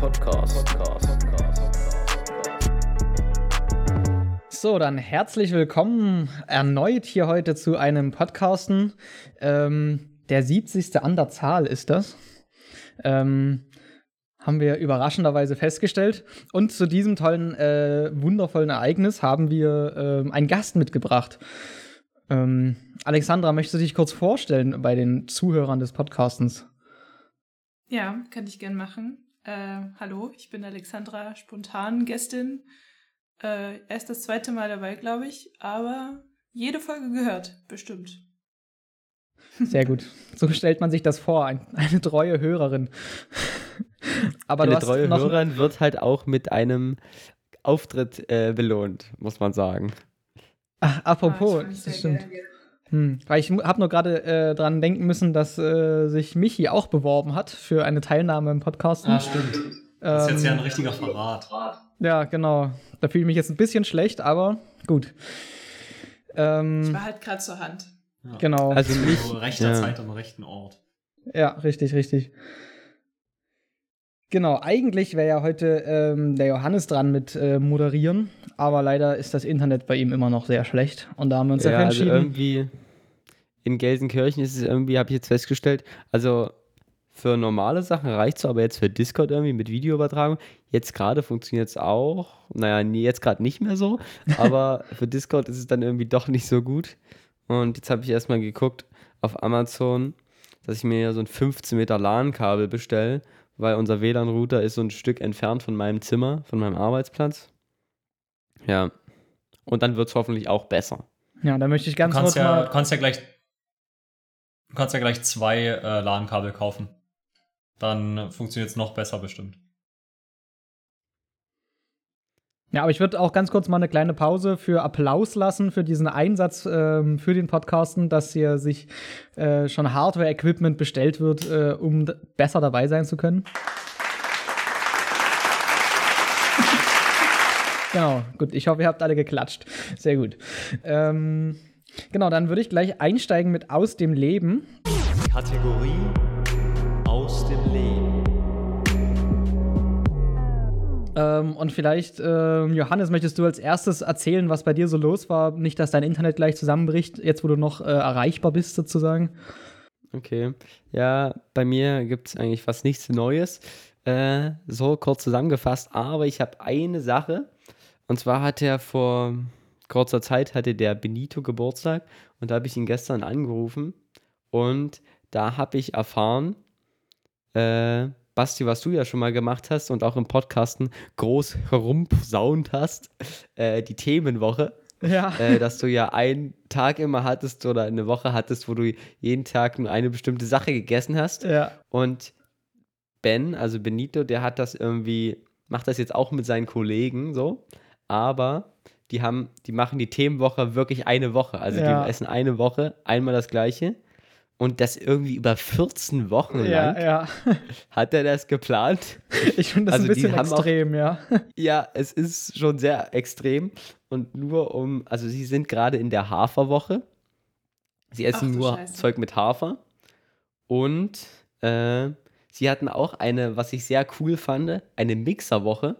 Podcast. So, dann herzlich willkommen erneut hier heute zu einem Podcasten. Ähm, der 70. an der Zahl ist das. Ähm, haben wir überraschenderweise festgestellt. Und zu diesem tollen, äh, wundervollen Ereignis haben wir äh, einen Gast mitgebracht. Ähm, Alexandra, möchtest du dich kurz vorstellen bei den Zuhörern des Podcastens? Ja, kann ich gern machen. Äh, hallo, ich bin Alexandra, spontan Gästin. Äh, erst das zweite Mal dabei, glaube ich, aber jede Folge gehört, bestimmt. Sehr gut. So stellt man sich das vor, ein, eine treue Hörerin. aber eine treue Hörerin wird halt auch mit einem Auftritt äh, belohnt, muss man sagen. Ach, apropos, ah, das stimmt. Hm, weil ich habe nur gerade äh, dran denken müssen, dass äh, sich Michi auch beworben hat für eine Teilnahme im Podcast. Ah, stimmt. Das ist jetzt ja ein ähm, richtiger Verrat. Ja, genau. Da fühle ich mich jetzt ein bisschen schlecht, aber gut. Ähm, ich war halt gerade zur Hand. Ja. Genau. Also nicht rechter ja. Zeit am rechten Ort. Ja, richtig, richtig. Genau, eigentlich wäre ja heute ähm, der Johannes dran mit äh, moderieren, aber leider ist das Internet bei ihm immer noch sehr schlecht und da haben wir uns ja, dafür also entschieden. Also irgendwie in Gelsenkirchen ist es irgendwie, habe ich jetzt festgestellt, also für normale Sachen reicht es, aber jetzt für Discord irgendwie mit Videoübertragung, jetzt gerade funktioniert es auch, naja, jetzt gerade nicht mehr so, aber für Discord ist es dann irgendwie doch nicht so gut. Und jetzt habe ich erstmal geguckt auf Amazon, dass ich mir so ein 15 Meter LAN-Kabel bestelle weil unser WLAN-Router ist so ein Stück entfernt von meinem Zimmer, von meinem Arbeitsplatz. Ja. Und dann wird es hoffentlich auch besser. Ja, da möchte ich ganz du kannst kurz ja, mal. Du kannst ja gleich, du kannst ja gleich zwei äh, LAN-Kabel kaufen. Dann funktioniert es noch besser bestimmt. Ja, aber ich würde auch ganz kurz mal eine kleine Pause für Applaus lassen für diesen Einsatz ähm, für den Podcasten, dass hier sich äh, schon Hardware-Equipment bestellt wird, äh, um besser dabei sein zu können. genau, gut. Ich hoffe, ihr habt alle geklatscht. Sehr gut. Ähm, genau, dann würde ich gleich einsteigen mit Aus dem Leben. Kategorie Ähm, und vielleicht, äh, Johannes, möchtest du als erstes erzählen, was bei dir so los war? Nicht, dass dein Internet gleich zusammenbricht, jetzt wo du noch äh, erreichbar bist, sozusagen. Okay. Ja, bei mir gibt es eigentlich fast nichts Neues. Äh, so kurz zusammengefasst, aber ich habe eine Sache. Und zwar hat er vor kurzer Zeit hatte der Benito Geburtstag und da habe ich ihn gestern angerufen und da habe ich erfahren, äh, Basti, was du ja schon mal gemacht hast und auch im Podcasten groß herumposaunt hast, äh, die Themenwoche. Ja. Äh, dass du ja einen Tag immer hattest oder eine Woche hattest, wo du jeden Tag nur eine bestimmte Sache gegessen hast. Ja. Und Ben, also Benito, der hat das irgendwie, macht das jetzt auch mit seinen Kollegen so, aber die haben, die machen die Themenwoche wirklich eine Woche. Also ja. die essen eine Woche einmal das gleiche und das irgendwie über 14 Wochen lang ja, ja. hat er das geplant. Ich finde das also ein bisschen extrem, auch, ja. Ja, es ist schon sehr extrem. Und nur um, also sie sind gerade in der Haferwoche. Sie essen Ach, nur Scheiße. Zeug mit Hafer. Und äh, sie hatten auch eine, was ich sehr cool fand, eine Mixerwoche.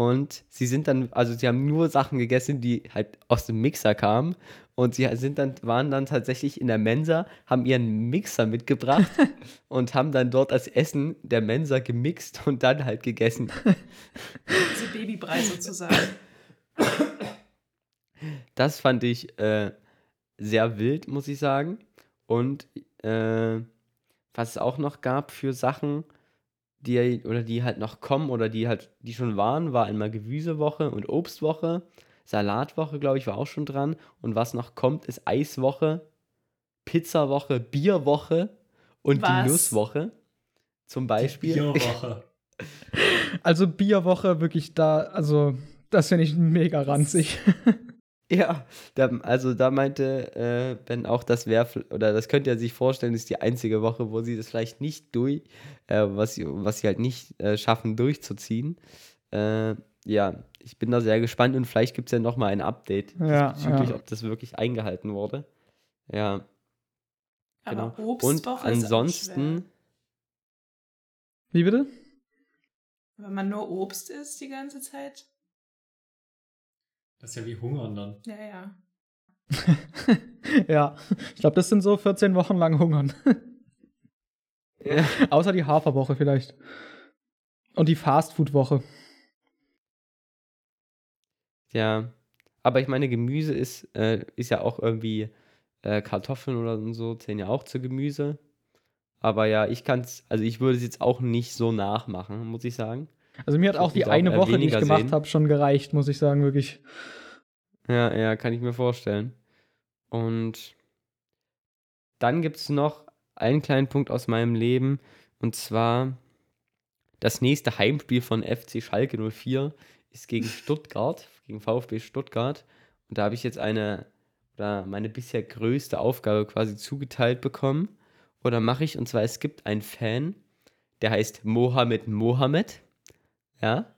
Und sie sind dann, also sie haben nur Sachen gegessen, die halt aus dem Mixer kamen. Und sie sind dann, waren dann tatsächlich in der Mensa, haben ihren Mixer mitgebracht und haben dann dort das Essen der Mensa gemixt und dann halt gegessen. Diese Babybrei sozusagen. Das fand ich äh, sehr wild, muss ich sagen. Und äh, was es auch noch gab für Sachen, die oder die halt noch kommen oder die halt, die schon waren, war einmal Gemüsewoche und Obstwoche. Salatwoche, glaube ich, war auch schon dran. Und was noch kommt, ist Eiswoche, Pizzawoche, Bierwoche und was? die Nusswoche. Zum Beispiel. Die Bierwoche. also Bierwoche wirklich da, also das finde ich mega ranzig. Ja, da, also da meinte äh, Ben auch, das wäre, oder das könnt ihr sich vorstellen, ist die einzige Woche, wo sie das vielleicht nicht durch, äh, was, sie, was sie halt nicht äh, schaffen durchzuziehen. Äh, ja, ich bin da sehr gespannt und vielleicht gibt es ja nochmal ein Update ja, bezüglich, ja. ob das wirklich eingehalten wurde. Ja. Aber genau. und ansonsten. Wie bitte? Wenn man nur Obst isst die ganze Zeit. Das ist ja wie Hungern dann. Ja, ja. ja, ich glaube, das sind so 14 Wochen lang Hungern. Ja. Außer die Haferwoche vielleicht. Und die Fastfood-Woche. Ja, aber ich meine, Gemüse ist, äh, ist ja auch irgendwie äh, Kartoffeln oder so, zählen ja auch zu Gemüse. Aber ja, ich kann es, also ich würde es jetzt auch nicht so nachmachen, muss ich sagen. Also mir hat Ich auch die eine Woche, die ich gemacht habe, schon gereicht, muss ich sagen, wirklich. Ja, ja, kann ich mir vorstellen. Und dann gibt es noch einen kleinen Punkt aus meinem Leben, und zwar das nächste Heimspiel von FC Schalke 04 ist gegen Stuttgart, gegen VfB Stuttgart. Und da habe ich jetzt eine, oder meine bisher größte Aufgabe quasi zugeteilt bekommen. Oder mache ich, und zwar es gibt einen Fan, der heißt Mohammed Mohammed. Ja.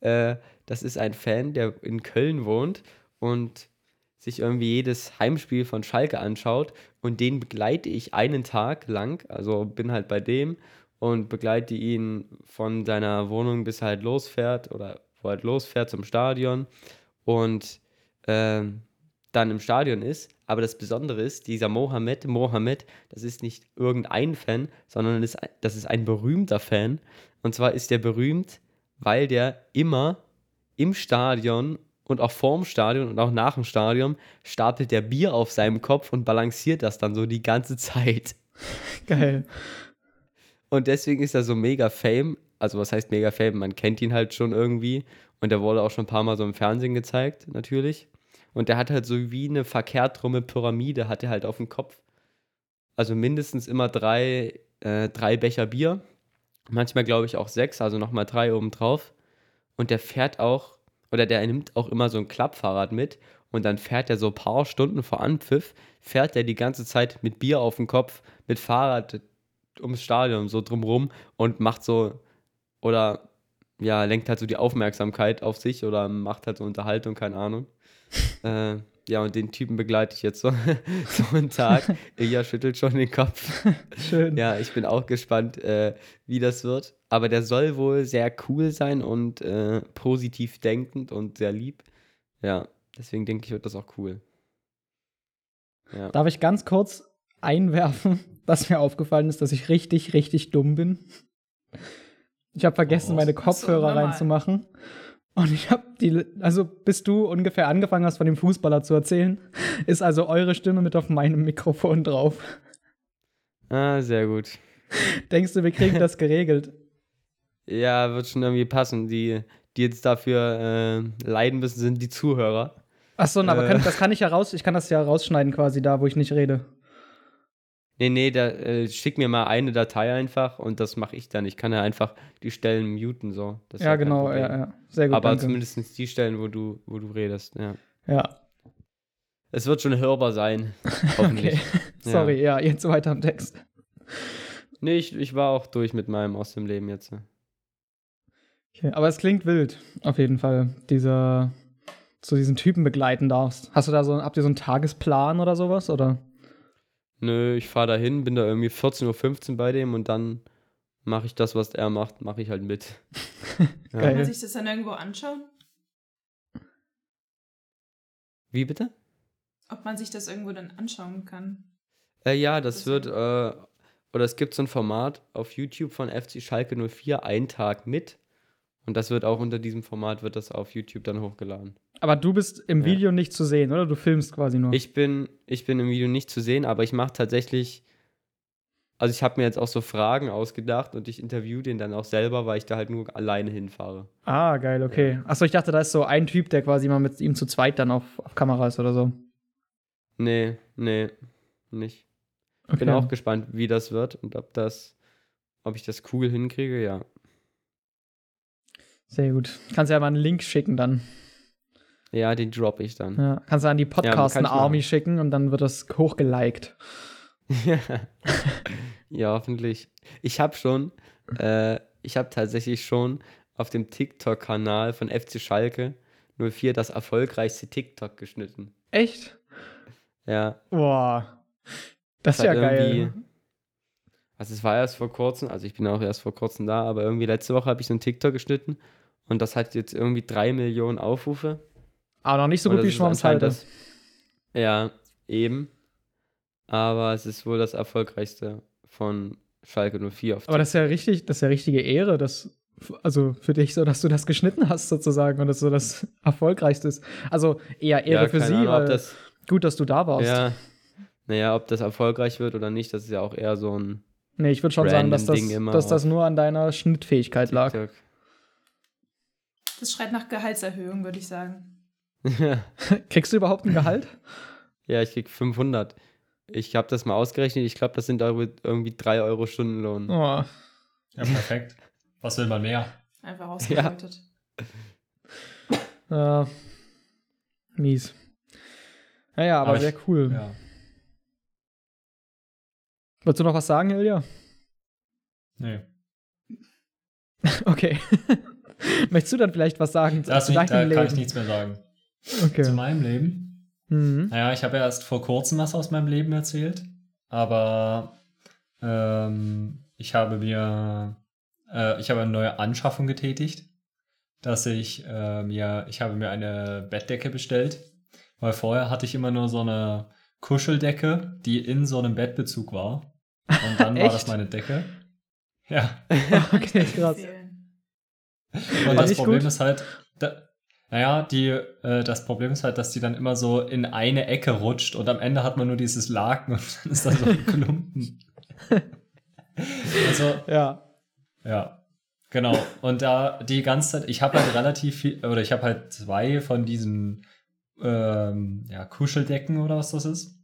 Äh, das ist ein Fan, der in Köln wohnt und sich irgendwie jedes Heimspiel von Schalke anschaut und den begleite ich einen Tag lang, also bin halt bei dem und begleite ihn von seiner Wohnung bis halt losfährt oder wo halt losfährt zum Stadion und ähm, dann im Stadion ist. Aber das Besondere ist, dieser Mohammed, Mohammed, das ist nicht irgendein Fan, sondern das ist ein berühmter Fan. Und zwar ist der berühmt, weil der immer im Stadion und auch vorm Stadion und auch nach dem Stadion stapelt der Bier auf seinem Kopf und balanciert das dann so die ganze Zeit. Geil. Und deswegen ist er so mega Fame. Also, was heißt mega Fame? Man kennt ihn halt schon irgendwie. Und der wurde auch schon ein paar Mal so im Fernsehen gezeigt, natürlich. Und der hat halt so wie eine verkehrt rumme Pyramide, hat er halt auf dem Kopf. Also mindestens immer drei, äh, drei Becher Bier. Manchmal glaube ich auch sechs, also nochmal drei oben drauf. Und der fährt auch, oder der nimmt auch immer so ein Klappfahrrad mit. Und dann fährt er so ein paar Stunden vor Anpfiff, fährt er die ganze Zeit mit Bier auf dem Kopf, mit Fahrrad ums Stadion so drumrum und macht so, oder ja, lenkt halt so die Aufmerksamkeit auf sich oder macht halt so Unterhaltung, keine Ahnung. äh, ja, und den Typen begleite ich jetzt so, so einen Tag. Ilja schüttelt schon den Kopf. Schön. Ja, ich bin auch gespannt, äh, wie das wird. Aber der soll wohl sehr cool sein und äh, positiv denkend und sehr lieb. Ja, deswegen denke ich, wird das auch cool. Ja. Darf ich ganz kurz einwerfen, dass mir aufgefallen ist, dass ich richtig, richtig dumm bin? Ich habe vergessen, Oh, meine Kopfhörer reinzumachen. Und ich habe die, also bis du ungefähr angefangen hast, von dem Fußballer zu erzählen, ist also eure Stimme mit auf meinem Mikrofon drauf. Ah, sehr gut. Denkst du, wir kriegen das geregelt? Ja, wird schon irgendwie passen. Die, die jetzt dafür äh, leiden müssen, sind die Zuhörer. Achso, aber Äh. kann, das kann ich ja raus, ich kann das ja rausschneiden quasi da, wo ich nicht rede. Nee, nee, da, äh, schick mir mal eine Datei einfach und das mache ich dann. Ich kann ja einfach die Stellen muten, so. Das Ja, genau, ja, ja. Sehr gut. Aber danke. zumindest die Stellen, wo du, wo du redest, ja. Ja, Es wird schon hörbar sein, hoffentlich. okay. Sorry, ja. jetzt weiter am Text. Nee, ich, ich war auch durch mit meinem aus dem Leben jetzt. Okay, aber es klingt wild, auf jeden Fall, dieser, zu diesen Typen begleiten darfst. Hast du da so, habt ihr so einen Tagesplan oder sowas, oder? Nö, ich fahre dahin, bin da irgendwie 14.15 Uhr bei dem und dann mache ich das, was er macht, mache ich halt mit. Kann Geil. man sich das dann irgendwo anschauen? Wie bitte? Ob man sich das irgendwo dann anschauen kann? Äh, ja, das Das wird, äh, oder es gibt so ein Format auf YouTube von FC Schalke 04, ein Tag mit. Und das wird auch unter diesem Format, wird das auf YouTube dann hochgeladen. Aber du bist im Ja. Video nicht zu sehen, oder? Du filmst quasi nur. Ich bin, ich bin im Video nicht zu sehen, aber ich mache tatsächlich, also ich habe mir jetzt auch so Fragen ausgedacht und ich interview den dann auch selber, weil ich da halt nur alleine hinfahre. ah, geil, okay. Achso, ich dachte, da ist so ein Typ, der quasi mal mit ihm zu zweit dann auf, auf Kamera ist oder so. Nee, nee, nicht. Okay. Bin auch gespannt, wie das wird und ob das, ob ich das cool hinkriege, ja. Sehr gut. Kannst ja mal einen Link schicken dann. Ja, den droppe ich dann. Ja. Kannst du an die Podcasten-Army machen. schicken und dann wird das hochgeliked. ja, hoffentlich. Ich habe schon, äh, ich habe tatsächlich schon auf dem TikTok-Kanal von FC Schalke 04 das erfolgreichste TikTok geschnitten. Echt? Ja, Boah. Das ist Das ja hat geil. Also es war erst vor kurzem, also ich bin auch erst vor kurzem da, aber irgendwie letzte Woche habe ich so einen TikTok geschnitten und das hat jetzt irgendwie drei Millionen Aufrufe. Aber noch nicht so Und gut wie ist Schwarms anscheinend Halde. das- Ja, eben. Aber es ist wohl das erfolgreichste von Schalke 04 auf Aber das ist ja richtig, das ist ja richtige Ehre, dass, also für dich so, dass du das geschnitten hast sozusagen und das so das Erfolgreichste ist. Also eher Ehre ja, für sie, Ahnung, weil das, gut, dass du da warst. ja, naja, ob das erfolgreich wird oder nicht, das ist ja auch eher so ein Nee, ich würde schon sagen, dass das, dass das nur an deiner Schnittfähigkeit lag. Das schreit nach Gehaltserhöhung, würde ich sagen. Kriegst du überhaupt ein Gehalt? ja, ich krieg 500. Ich habe das mal ausgerechnet, ich glaube, das sind irgendwie 3 Euro Stundenlohn. Oh. Ja, perfekt. Was will man mehr? Einfach ausgebeutet. Ja. Mies. Naja, aber, Aber ich- sehr cool. Ja. Wolltest du noch was sagen, Ilja? Nee. Okay. Möchtest du dann vielleicht was sagen zu, Das zu nicht, da deinem kann ich Leben? nichts mehr sagen. Okay. Zu meinem Leben. Mhm. Naja, ich habe ja erst vor kurzem was aus meinem Leben erzählt. Aber ähm, ich habe mir, äh, ich habe eine neue Anschaffung getätigt, dass ich äh, mir, ich habe mir eine Bettdecke bestellt, weil vorher hatte ich immer nur so eine Kuscheldecke, die in so einem Bettbezug war. Und dann war das meine Decke. Ja. Okay, krass. Und das Problem gut? ist halt, da, naja, die, äh, das Problem ist halt, dass die dann immer so in eine Ecke rutscht und am Ende hat man nur dieses Laken und dann ist da so ein Klumpen. also, Ja. ja, genau. Und da die ganze Zeit, ich habe halt relativ viel, oder ich habe halt zwei von diesen ähm, ja, Kuscheldecken oder was das ist.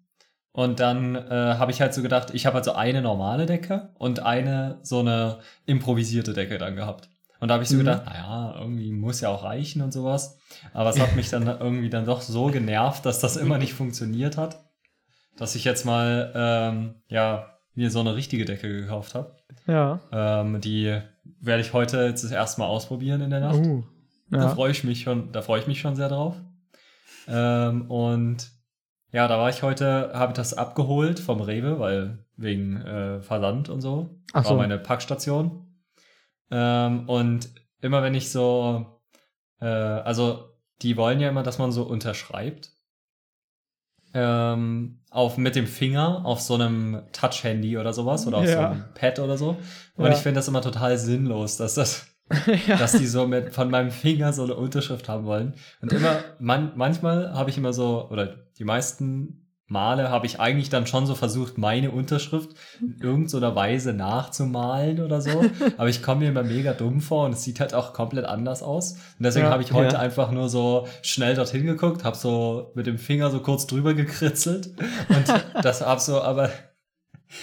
Und dann äh, habe ich halt so gedacht, ich habe halt so eine normale Decke und eine so eine improvisierte Decke dann gehabt. Und da habe ich so Mhm. gedacht, naja, irgendwie muss ja auch reichen und sowas. Aber es hat mich dann irgendwie dann doch so genervt, dass das immer nicht funktioniert hat, dass ich jetzt mal ähm, ja mir so eine richtige Decke gekauft habe. Ja. Ähm, die werde ich heute jetzt das erste Mal ausprobieren in der Nacht. Uh. Da Ja. freue ich mich schon, da freue ich mich schon sehr drauf. Ähm, und ja, da war ich heute, habe das abgeholt vom Rewe, weil wegen äh, Versand und so. Ach war so. meine Packstation. Ähm, und immer wenn ich so, äh, also die wollen ja immer, dass man so unterschreibt. Ähm, auf, mit dem Finger auf so einem Touch-Handy oder sowas oder auf so Ja. einem Pad oder so. Und Ja. ich finde das immer total sinnlos, dass das ja. dass die so mit von meinem Finger so eine Unterschrift haben wollen. Und immer, man, manchmal habe ich immer so, oder die meisten Male habe ich eigentlich dann schon so versucht, meine Unterschrift in irgendeiner Weise nachzumalen oder so. Aber ich komme mir immer mega dumm vor und es sieht halt auch komplett anders aus. Und deswegen Ja, habe ich heute ja. einfach nur so schnell dorthin geguckt, habe so mit dem Finger so kurz drüber gekritzelt und das habe so, aber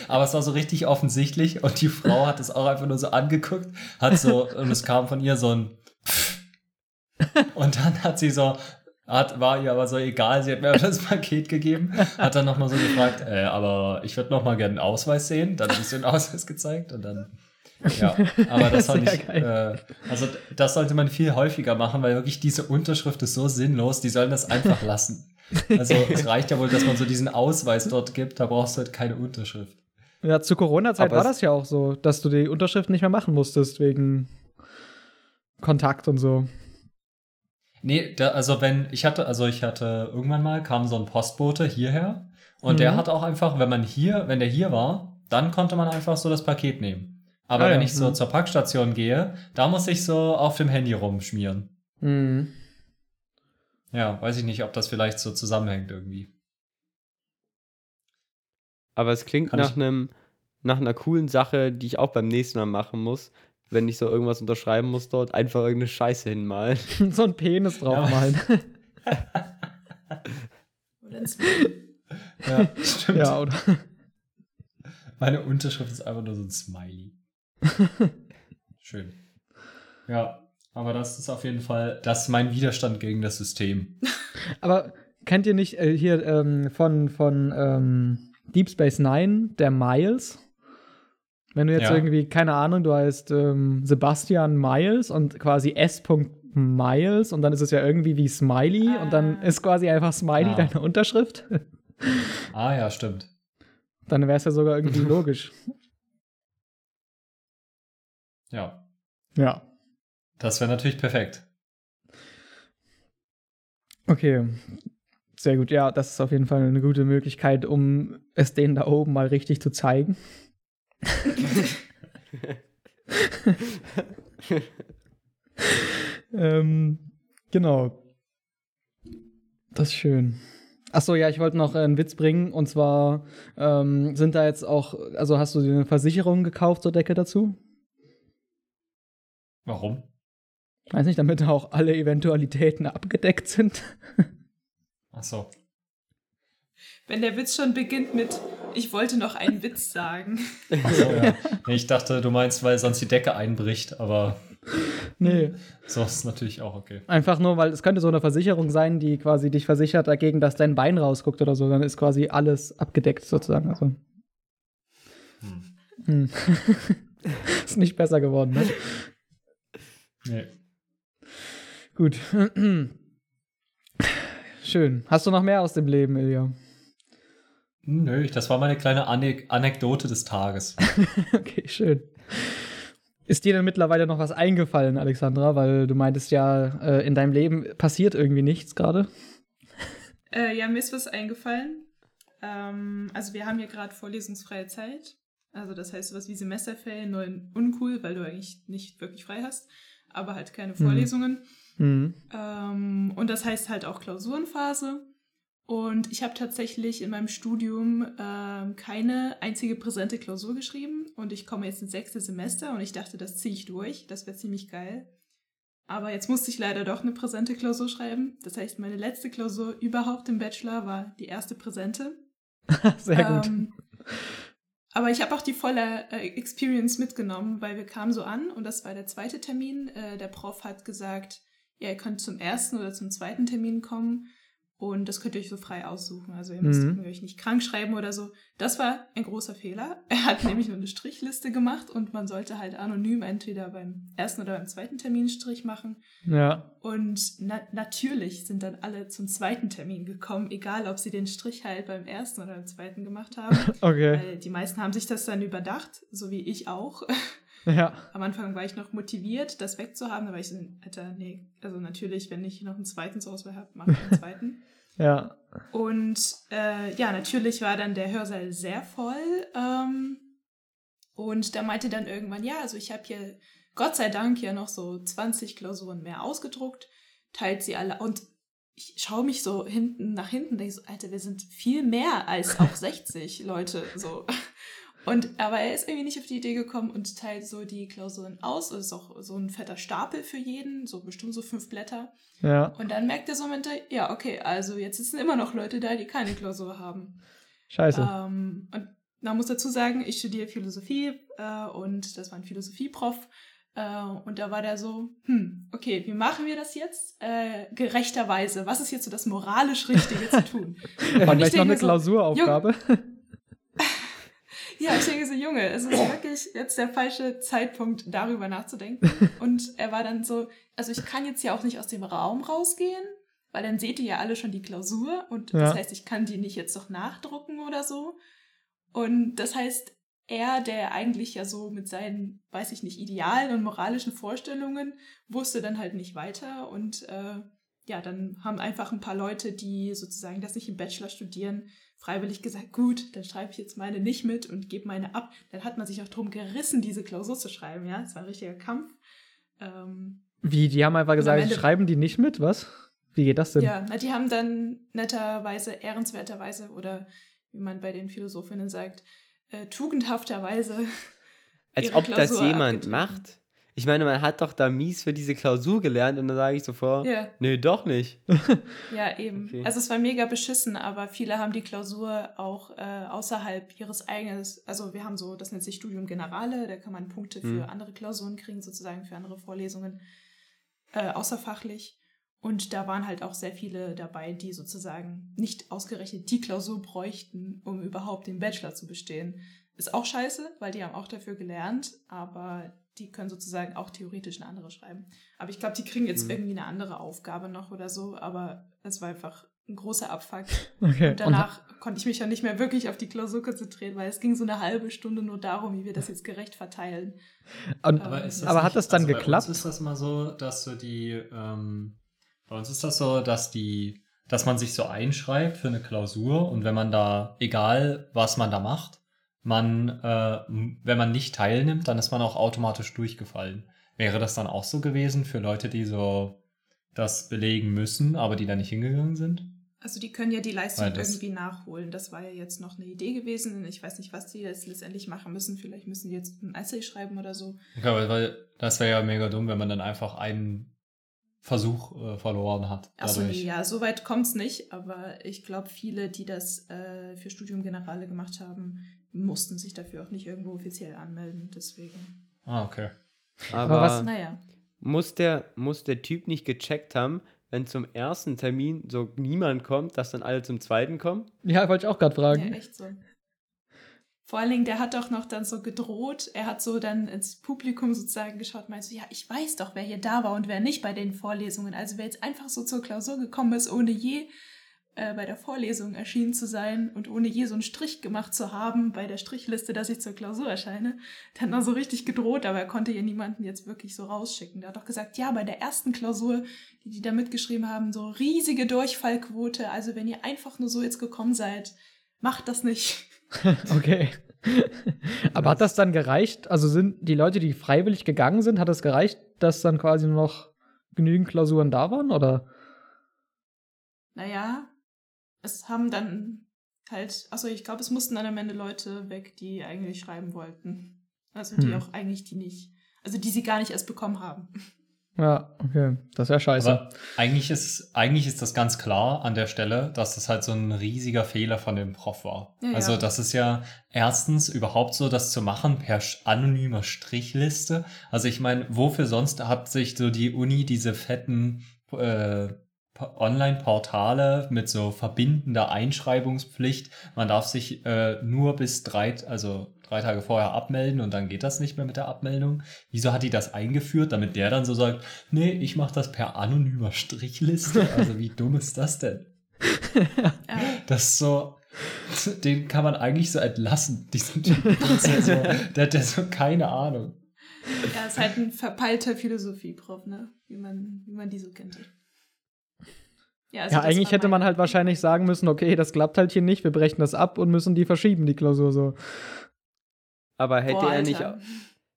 aber es war so richtig offensichtlich und die Frau hat es auch einfach nur so angeguckt, hat so, und es kam von ihr so ein Pfff. Und dann hat sie so, hat, war ihr aber so egal, sie hat mir das Paket gegeben, hat dann nochmal so gefragt, äh, aber ich würde nochmal gerne einen Ausweis sehen. Dann so einen Ausweis gezeigt und dann, ja, aber das fand ich, äh, also das sollte man viel häufiger machen, weil wirklich diese Unterschrift ist so sinnlos, die sollen das einfach lassen. Also es reicht ja wohl, dass man so diesen Ausweis dort gibt, da brauchst du halt keine Unterschrift. Ja, zu Corona-Zeit war das ja auch so, dass du die Unterschrift nicht mehr machen musstest wegen Kontakt und so. Nee, da, also wenn, ich hatte, also ich hatte irgendwann mal kam so ein Postbote hierher und Mhm. der hat auch einfach, wenn man hier, wenn der hier war, dann konnte man einfach so das Paket nehmen. Aber Ah, wenn ja. ich so Mhm. zur Packstation gehe, da muss ich so auf dem Handy rumschmieren. Mhm. Ja, weiß ich nicht, ob das vielleicht so zusammenhängt irgendwie. Aber es klingt Kann nach einem nach einer coolen Sache, die ich auch beim nächsten Mal machen muss, wenn ich so irgendwas unterschreiben muss dort, einfach irgendeine Scheiße hinmalen. so ein Penis draufmalen. Oder ins Ja, stimmt. Ja, oder? Meine Unterschrift ist einfach nur so ein Smiley. Schön. Ja, aber das ist auf jeden Fall, das ist mein Widerstand gegen das System. Aber kennt ihr nicht äh, hier ähm, von, von ähm, Deep Space Nine, der Miles? Wenn du jetzt Ja. irgendwie, keine Ahnung, du heißt ähm, Sebastian Miles und quasi S. Miles und dann ist es ja irgendwie wie Smiley und dann Ah. ist quasi einfach Smiley Ah. deine Unterschrift. Ah ja, stimmt. Dann wäre es ja sogar irgendwie logisch. Ja, Ja. das wäre natürlich perfekt. Okay. Sehr gut. Ja, das ist auf jeden Fall eine gute Möglichkeit, um es denen da oben mal richtig zu zeigen. Ähm, genau. Das ist schön. Achso, ja, ich wollte noch einen Witz bringen. Und zwar ähm, sind da jetzt auch, also hast du dir eine Versicherung gekauft zur Decke dazu? Warum? Weiß nicht, damit auch alle Eventualitäten abgedeckt sind. Ach so. Wenn der Witz schon beginnt mit, ich wollte noch einen Witz sagen. Ach so ja. Ich dachte, du meinst, weil sonst die Decke einbricht, aber nee. so ist es natürlich auch okay. Einfach nur, weil es könnte so eine Versicherung sein, die quasi dich versichert dagegen, dass dein Bein rausguckt oder so. Dann ist quasi alles abgedeckt sozusagen. Also. Hm. Hm. ist nicht besser geworden, ne? Nee. Gut. Schön. Hast du noch mehr aus dem Leben, Ilja? Hm, Nö, das war meine kleine Anek Anekdote des Tages. okay, schön. Ist dir denn mittlerweile noch was eingefallen, Alexandra? Weil du meintest ja, äh, in deinem Leben passiert irgendwie nichts gerade. Äh, ja, mir ist was eingefallen. Ähm, also wir haben hier gerade vorlesungsfreie Zeit. Also das heißt sowas wie Semesterferien, nur in uncool, weil du eigentlich nicht wirklich frei hast, aber halt keine Vorlesungen. Mhm. Ähm, und das heißt halt auch Klausurenphase. Und ich habe tatsächlich in meinem Studium ähm, keine einzige präsente Klausur geschrieben. Und ich komme jetzt ins sechste Semester und ich dachte, das ziehe ich durch. Das wäre ziemlich geil. Aber jetzt musste ich leider doch eine präsente Klausur schreiben. Das heißt, meine letzte Klausur überhaupt im Bachelor war die erste präsente. Sehr gut. Ähm, aber ich habe auch die volle äh, Experience mitgenommen, weil wir kamen so an und das war der zweite Termin. Äh, der Prof hat gesagt, ja, ihr könnt zum ersten oder zum zweiten Termin kommen und das könnt ihr euch so frei aussuchen. Also ihr müsst Mhm. euch nicht krank schreiben oder so. Das war ein großer Fehler. Er hat nämlich nur eine Strichliste gemacht und man sollte halt anonym entweder beim ersten oder beim zweiten Termin einen Strich machen. Ja. Und na natürlich sind dann alle zum zweiten Termin gekommen, egal ob sie den Strich halt beim ersten oder beim zweiten gemacht haben. Okay. Weil die meisten haben sich das dann überdacht, so wie ich auch. Ja. Am Anfang war ich noch motiviert, das wegzuhaben. War ich so, Alter, nee, also natürlich, wenn ich noch einen zweiten zur Auswahl habe, mache ich einen zweiten. Ja. Und äh, ja, natürlich war dann der Hörsaal sehr voll. Ähm, und da meinte dann irgendwann, ja, also ich habe hier Gott sei Dank ja noch so 20 Klausuren mehr ausgedruckt, teilt sie alle. Und ich schaue mich so hinten nach hinten, denke so, Alter, wir sind viel mehr als auch 60 Leute. So. Und aber er ist irgendwie nicht auf die Idee gekommen und teilt so die Klausuren aus. Es ist auch so ein fetter Stapel für jeden, so bestimmt so fünf Blätter. Ja. Und dann merkt er so der, ja, okay, also jetzt sitzen immer noch Leute da, die keine Klausur haben. Scheiße. Ähm, und man muss dazu sagen, ich studiere Philosophie äh, und das war ein Philosophieprof. Äh, und da war der so, hm, okay, wie machen wir das jetzt? Äh, gerechterweise. Was ist jetzt so das moralisch Richtige zu tun? War ich vielleicht noch eine so, Klausuraufgabe. Ja, ich denke so, Junge, es ist wirklich jetzt der falsche Zeitpunkt, darüber nachzudenken. Und er war dann so, also ich kann jetzt ja auch nicht aus dem Raum rausgehen, weil dann seht ihr ja alle schon die Klausur und das Ja. heißt, ich kann die nicht jetzt noch nachdrucken oder so. Und das heißt, er, der eigentlich ja so mit seinen, weiß ich nicht, idealen und moralischen Vorstellungen, wusste dann halt nicht weiter und äh, ja, dann haben einfach ein paar Leute, die sozusagen das nicht im Bachelor studieren, freiwillig gesagt, gut, dann schreibe ich jetzt meine nicht mit und gebe meine ab. Dann hat man sich auch drum gerissen, diese Klausur zu schreiben, ja. Es war ein richtiger Kampf. Ähm, Wie, die haben einfach gesagt, Ende- schreiben die nicht mit, was? Wie geht das denn? ja, na, die haben dann netterweise, ehrenswerterweise oder wie man bei den Philosophinnen sagt, äh, tugendhafterweise. Als ihre ob das Klausur jemand abgetreten. macht. Ich meine, man hat doch da mies für diese Klausur gelernt und dann sage ich sofort, Ja. nee, doch nicht. Ja, eben. Okay. Also es war mega beschissen, aber viele haben die Klausur auch äh, außerhalb ihres eigenen, also wir haben so, das nennt sich Studium Generale, da kann man Punkte für Mhm. andere Klausuren kriegen, sozusagen für andere Vorlesungen, äh, außerfachlich. Und da waren halt auch sehr viele dabei, die sozusagen nicht ausgerechnet die Klausur bräuchten, um überhaupt den Bachelor zu bestehen. Ist auch scheiße, weil die haben auch dafür gelernt, aber die können sozusagen auch theoretisch eine andere schreiben. Aber ich glaube, die kriegen jetzt Mhm. irgendwie eine andere Aufgabe noch oder so, aber es war einfach ein großer Abfuck. Okay. Und danach konnte ich mich ja nicht mehr wirklich auf die Klausur konzentrieren, weil es ging so eine halbe Stunde nur darum, wie wir das jetzt gerecht verteilen. Und, Aber ist aber hat nicht- das dann also geklappt? Bei uns ist das mal so, dass so die, ähm, bei uns ist das so, dass die, dass man sich so einschreibt für eine Klausur und wenn man da, egal was man da macht, man, äh, wenn man nicht teilnimmt, dann ist man auch automatisch durchgefallen. Wäre das dann auch so gewesen für Leute, die so das belegen müssen, aber die da nicht hingegangen sind? Also die können ja die Leistung irgendwie nachholen. Das war ja jetzt noch eine Idee gewesen. Ich weiß nicht, was die jetzt letztendlich machen müssen. Vielleicht müssen die jetzt ein Essay schreiben oder so. Ja, weil, das wäre ja mega dumm, wenn man dann einfach einen Versuch äh, verloren hat. Achso, nee, ja, so weit kommt es nicht. Aber ich glaube, viele, die das äh, für Studium Generale gemacht haben, mussten sich dafür auch nicht irgendwo offiziell anmelden. Deswegen, Ah, okay. Aber, was- naja. muss, der, muss der Typ nicht gecheckt haben, wenn zum ersten Termin so niemand kommt, dass dann alle zum zweiten kommen? ja, wollte ich auch gerade Ja, fragen. echt so. Vor allen Dingen, der hat doch noch dann so gedroht. Er hat so dann ins Publikum sozusagen geschaut, meinte so, ja, ich weiß doch, wer hier da war und wer nicht bei den Vorlesungen. Also wer jetzt einfach so zur Klausur gekommen ist, ohne je äh, bei der Vorlesung erschienen zu sein und ohne je so einen Strich gemacht zu haben bei der Strichliste, dass ich zur Klausur erscheine, der hat noch so richtig gedroht, aber er konnte ja niemanden jetzt wirklich so rausschicken. Der hat doch gesagt, ja, bei der ersten Klausur, die die da mitgeschrieben haben, so riesige Durchfallquote. Also wenn ihr einfach nur so jetzt gekommen seid, macht das nicht. Okay. Aber hat das dann gereicht? Also sind die Leute, die freiwillig gegangen sind, hat es gereicht, dass dann quasi nur noch genügend Klausuren da waren? Oder? Naja, es haben dann halt, also ich glaube, es mussten dann am Ende Leute weg, die eigentlich schreiben wollten. Also die Hm. auch eigentlich die nicht, also die sie gar nicht erst bekommen haben. Ja, okay. Das wäre scheiße. Aber eigentlich ist, eigentlich ist das ganz klar an der Stelle, dass das halt so ein riesiger Fehler von dem Prof war. Ja, ja. also das ist ja erstens überhaupt so, das zu machen per sch- anonymer Strichliste. Also ich meine, wofür sonst hat sich so die Uni diese fetten äh, Online-Portale mit so verbindender Einschreibungspflicht. Man darf sich äh, nur bis drei, also drei Tage vorher abmelden und dann geht das nicht mehr mit der Abmeldung. Wieso hat die das eingeführt, damit der dann so sagt, nee, ich mache das per anonymer Strichliste? Also wie dumm ist das denn? Das ist so, den kann man eigentlich so entlassen, diesen Typen. Ja so, der hat ja so keine Ahnung. er ist halt ein verpeilter Philosophieprof, ne? Wie man, wie man die so kennt. Ja, also ja, eigentlich hätte man halt wahrscheinlich sagen müssen, okay, das klappt halt hier nicht, wir brechen das ab und müssen die verschieben, die Klausur so. Aber hätte Boah, er nicht,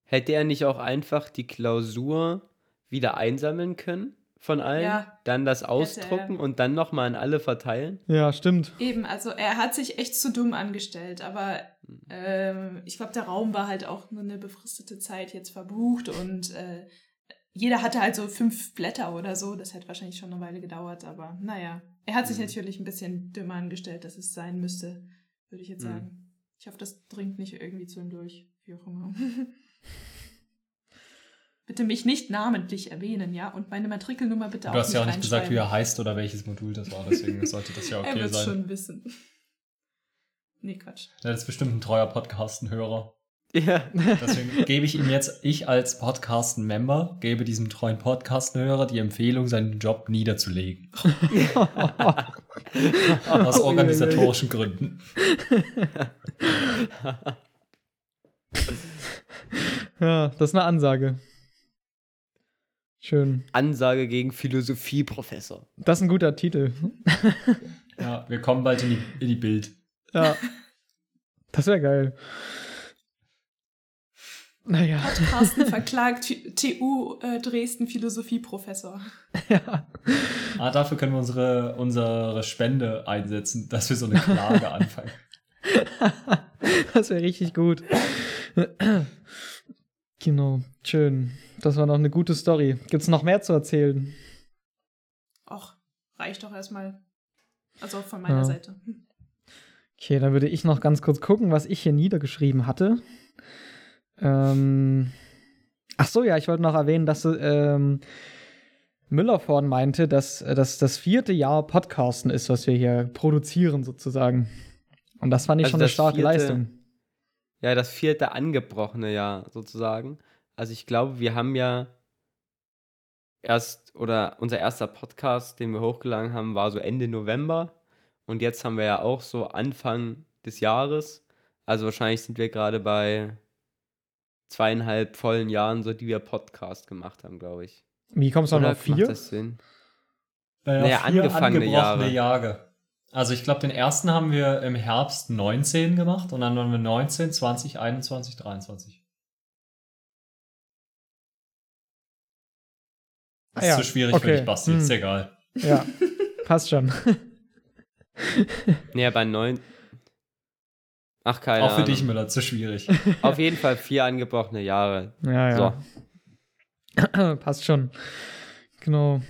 hätte er nicht auch einfach die Klausur wieder einsammeln können von allen, Ja, dann das ausdrucken und dann nochmal an alle verteilen? Ja, stimmt. Eben, also er hat sich echt zu dumm angestellt, aber ähm, ich glaube, der Raum war halt auch nur eine befristete Zeit jetzt verbucht und äh, jeder hatte halt so fünf Blätter oder so. Das hätte wahrscheinlich schon eine Weile gedauert, aber naja. Er hat sich Mhm. natürlich ein bisschen dümmer angestellt, dass es sein müsste, würde ich jetzt Mhm. sagen. Ich hoffe, das dringt nicht irgendwie zu ihm durch, wie auch immer. bitte mich nicht namentlich erwähnen, ja? Und meine Matrikelnummer bitte auch Du hast ja auch nicht gesagt, wie er heißt oder welches Modul das war, deswegen sollte das ja Er okay wird sein. schon wissen. Nee, Quatsch. Das ist bestimmt ein treuer Podcasten-Hörer. Ja. Deswegen gebe ich ihm jetzt, ich als Podcasten-Member, gebe diesem treuen Podcasten-Hörer die Empfehlung, seinen Job niederzulegen. Aus organisatorischen Gründen. Ja, das ist eine Ansage. Schön. Ansage gegen Philosophieprofessor. Das ist ein guter Titel. Ja, wir kommen bald in die, in die Bild. Ja. Das wäre geil. Naja, Carsten verklagt TU äh, Dresden Philosophieprofessor. ja. Ah, dafür können wir unsere, unsere Spende einsetzen, dass wir so eine Klage anfangen. Das wäre richtig gut. Genau, schön. Das war noch eine gute Story. Gibt es noch mehr zu erzählen? Och, reicht doch erstmal. Also von meiner Ja. Seite. Okay, dann würde ich noch ganz kurz gucken, was ich hier niedergeschrieben hatte. Ähm, ach so, ja, ich wollte noch erwähnen, dass ähm, Müller vorhin meinte, dass äh, das das vierte Jahr Podcasten ist, was wir hier produzieren sozusagen. Und das fand ich Also schon eine starke vierte- Leistung. Ja, das vierte angebrochene Jahr sozusagen. Also ich glaube, wir haben ja erst, oder unser erster Podcast, den wir hochgeladen haben, war so Ende November. Und jetzt haben wir ja auch so Anfang des Jahres. Also wahrscheinlich sind wir gerade bei zweieinhalb vollen Jahren, so die wir Podcast gemacht haben, glaube ich. Wie kommst du Oder noch macht vier? das Sinn? Naja, Naja, vier angefangene angebrochene Jahre. Jahre. Also ich glaube, den ersten haben wir im Herbst 19 gemacht und dann waren wir 19, 20, 21, 23. Das Ah ist ja, zu schwierig okay. für dich, Basti. Ist Hm. egal. Ja, passt schon. Nee, bei neun. Ach, keine Auch für Ahnung. dich, Müller, zu schwierig. Auf jeden Fall vier angebrochene Jahre. Ja, ja. So. Passt schon. Genau.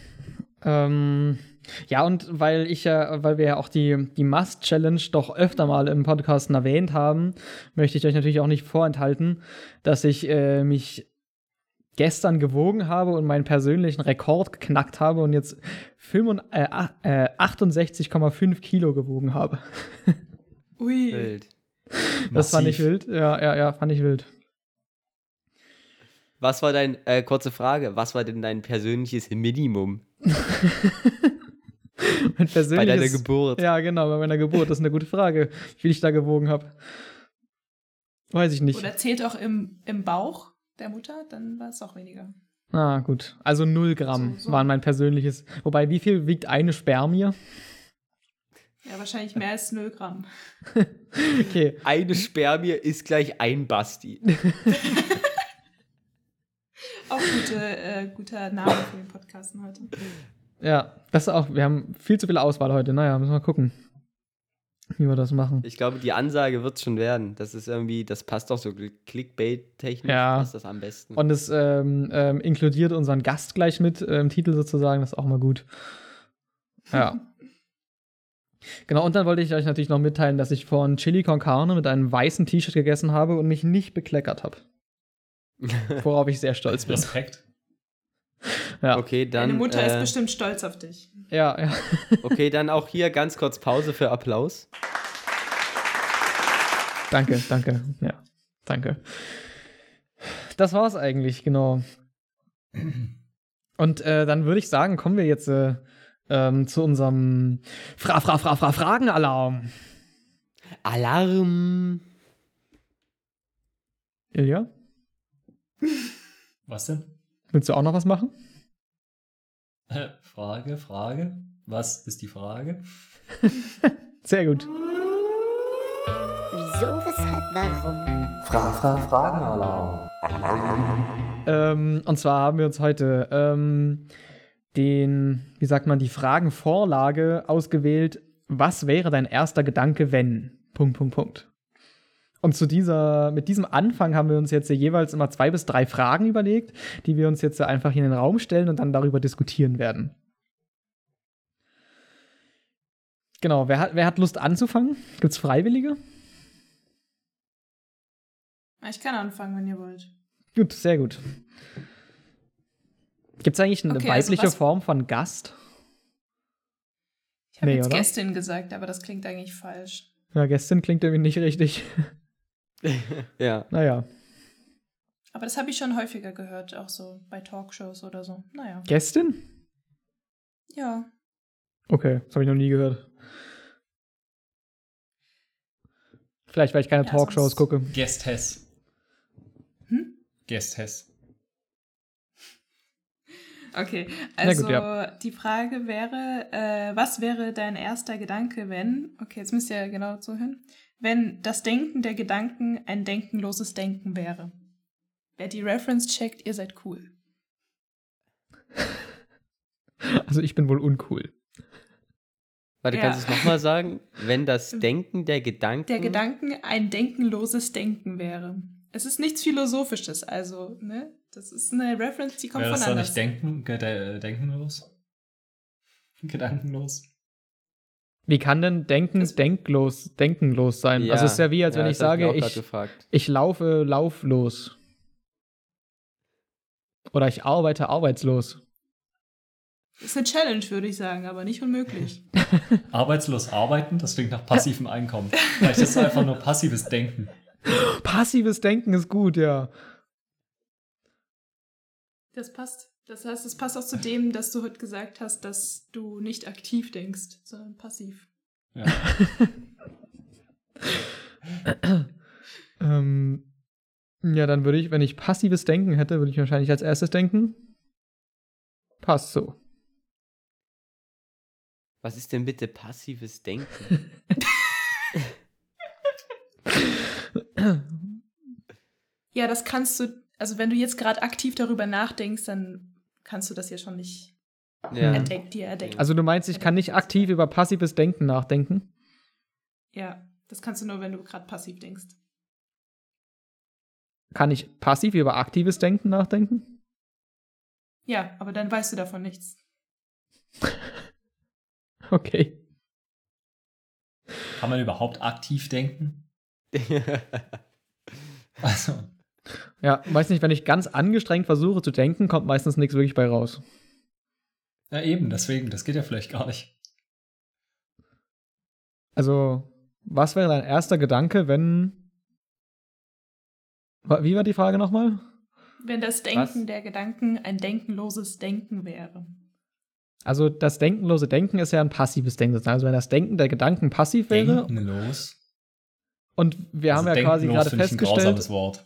Ähm, ja, und weil ich ja, weil wir ja auch die, die Must-Challenge doch öfter mal im Podcast erwähnt haben, möchte ich euch natürlich auch nicht vorenthalten, dass ich äh, mich gestern gewogen habe und meinen persönlichen Rekord geknackt habe und jetzt 65, äh, äh, 68,5 Kilo gewogen habe. Ui. Wild. Das fand ich wild. Ja, ja, ja, fand ich wild. Was war dein, äh, kurze Frage, was war denn dein persönliches Minimum Mein bei deiner persönliches- Geburt? Ja, genau, bei meiner Geburt. Das ist eine gute Frage, wie viel ich da gewogen habe. Weiß ich nicht. Oder zählt auch im, im Bauch der Mutter, dann war es auch weniger. Ah, gut. Also 0 Gramm So, so. waren mein persönliches. Wobei, wie viel wiegt eine Spermie? Ja, wahrscheinlich mehr als 0 Gramm. Okay. Eine Spermie ist gleich ein Basti. Auch gute, äh, guter Name für den Podcasten heute. Ja, das ist auch. Wir haben viel zu viel Auswahl heute. Naja, müssen wir mal gucken, wie wir das machen. Ich glaube, die Ansage wird schon werden. Das ist irgendwie, das passt doch so Clickbait-technisch. Ja. Passt das am besten. Und es ähm, ähm, inkludiert unseren Gast gleich mit äh, im Titel sozusagen. Das ist auch mal gut. Ja. Genau, und dann wollte ich euch natürlich noch mitteilen, dass ich vorhin Chili con Carne mit einem weißen T-Shirt gegessen habe und mich nicht bekleckert habe. Worauf ich sehr stolz bin. Respekt. Ja, okay, dann. Deine Mutter äh, ist bestimmt stolz auf dich. ja, ja. Okay, dann auch hier ganz kurz Pause für Applaus. Danke, danke. Ja, danke. Das war's eigentlich, genau. Und äh, dann würde ich sagen, kommen wir jetzt äh, ähm, zu unserem Fra Fra Fra Fra Fragenalarm. Alarm. Ilja, Was denn? willst du auch noch was machen? Äh, Frage, Frage. Was ist die Frage? Sehr gut. Wieso, weshalb, warum? Fra, fra, Fragenalarm. Ähm, und zwar haben wir uns heute ähm, den, wie sagt man, die Fragenvorlage ausgewählt. Was wäre dein erster Gedanke, wenn? Punkt, Punkt, Punkt. Und zu dieser, mit diesem Anfang haben wir uns jetzt jeweils immer zwei bis drei Fragen überlegt, die wir uns jetzt einfach in den Raum stellen und dann darüber diskutieren werden. Genau, wer hat, wer hat Lust anzufangen? Gibt es Freiwillige? Ich kann anfangen, wenn ihr wollt. Gut, sehr gut. Gibt es eigentlich eine Okay, also weibliche was- Form von Gast? Ich habe Nee, jetzt oder? Gästin gesagt, aber das klingt eigentlich falsch. Ja, Gästin klingt irgendwie nicht richtig. Ja. Naja, Aber das habe ich schon häufiger gehört, auch so bei Talkshows oder so. Naja. Gästin? Ja. Okay, das habe ich noch nie gehört. Vielleicht, weil ich keine Ja, Talkshows gucke. Guest-Hess. Hm? Guest-Hess. Okay, also gut, ja. die Frage wäre, äh, was wäre dein erster Gedanke, wenn, okay, jetzt müsst ihr genau zuhören, wenn das Denken der Gedanken ein denkenloses Denken wäre? Wer die Reference checkt, ihr seid cool. Also ich bin wohl uncool. Warte, Ja. kannst du es nochmal sagen? Wenn das Denken der Gedanken. Der Gedanken ein denkenloses Denken wäre. Es ist nichts Philosophisches, also, ne? Das ist eine Reference, die kommt Wäre von das anders. nicht denken, ge- äh, denkenlos? Gedankenlos? Wie kann denn Denken Das- denklos, denkenlos sein? Ja, Also es ist ja wie, als wenn ja, ich das hab sage, ich, ich laufe lauflos. Oder ich arbeite arbeitslos. Das ist eine Challenge, würde ich sagen, aber nicht unmöglich. Arbeitslos arbeiten, das klingt nach passivem Einkommen. Vielleicht ist es einfach nur passives Denken. Passives Denken ist gut, ja. Das passt. Das heißt, es passt auch zu dem, dass du heute gesagt hast, dass du nicht aktiv denkst, sondern passiv. Ja. ähm, ja, dann würde ich, wenn ich passives Denken hätte, würde ich wahrscheinlich als erstes denken. Passt so. Was ist denn bitte passives Denken? Ja, das kannst du, also wenn du jetzt gerade aktiv darüber nachdenkst, dann kannst du das ja schon nicht ja. erdenk dir erdenken. Also du meinst, ich kann nicht aktiv über passives Denken nachdenken? ja, das kannst du nur, wenn du gerade passiv denkst. Kann ich passiv über aktives Denken nachdenken? Ja, aber dann weißt du davon nichts. Okay. Kann man überhaupt aktiv denken? Also, Ja, weiß nicht, wenn ich ganz angestrengt versuche zu denken, kommt meistens nichts wirklich bei raus. ja eben, deswegen, das geht ja vielleicht gar nicht. Also, was wäre dein erster Gedanke, wenn. Wie war die Frage nochmal? Wenn das Denken Was? der Gedanken ein denkenloses Denken wäre. Also, das denkenlose Denken ist ja ein passives Denken. Also, wenn das Denken der Gedanken passiv wäre. Denkenlos. Und wir Also haben ja quasi gerade ich ein festgestellt. grausames Wort.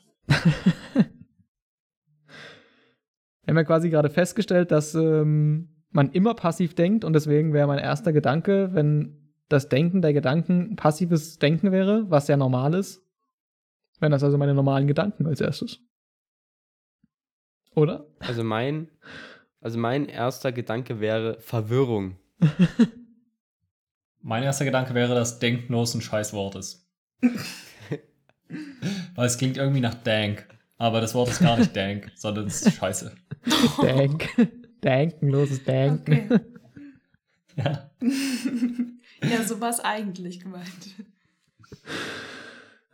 Wir haben ja quasi gerade festgestellt, dass ähm, man immer passiv denkt und deswegen wäre mein erster Gedanke, wenn das Denken der Gedanken passives Denken wäre, was ja normal ist, wären das also meine normalen Gedanken als erstes. Oder? Also mein, also mein erster Gedanke wäre Verwirrung. Mein erster Gedanke wäre, dass denkenlos ein Scheißwort ist. Weil es klingt irgendwie nach Dank. Aber das Wort ist gar nicht Dank, sondern es ist Scheiße. Denk. Denkenloses Denken. Okay. Ja. ja, so war es eigentlich gemeint.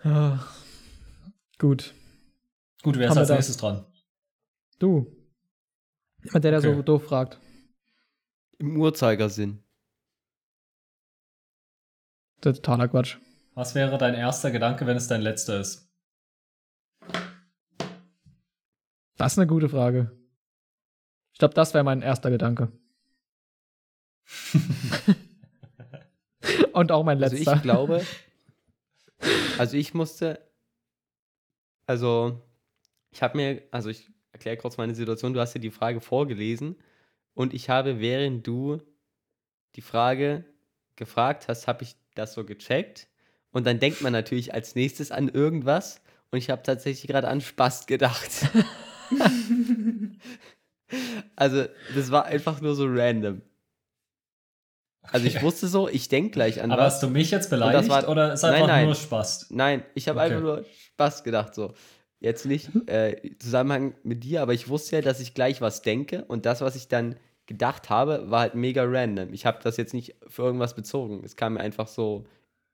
Ah. Gut. Gut, wer ist als nächstes dran? Du. Jemand, der da so Okay. doof fragt. Im Uhrzeigersinn. Das ist totaler Quatsch. Was wäre dein erster Gedanke, wenn es dein letzter ist? Das ist eine gute Frage. Ich glaube, das wäre mein erster Gedanke. Und auch mein Also letzter. ich glaube, also ich musste, also ich habe mir, also ich erkläre kurz meine Situation, du hast ja die Frage vorgelesen und ich habe, während du die Frage gefragt hast, habe ich das so gecheckt und dann denkt man natürlich als nächstes an irgendwas und ich habe tatsächlich gerade an Spaß gedacht. Also das war einfach nur so random. Also ich wusste so, ich denke gleich an Aber was. hast du mich jetzt das beleidigt war- oder ist Nein, einfach nein. nur Spaß? Nein, ich habe Okay. einfach nur Spaß gedacht so. Jetzt nicht äh, im Zusammenhang mit dir, aber ich wusste ja, dass ich gleich was denke und das, was ich dann gedacht habe, war halt mega random. Ich habe das jetzt nicht für irgendwas bezogen. Es kam mir einfach so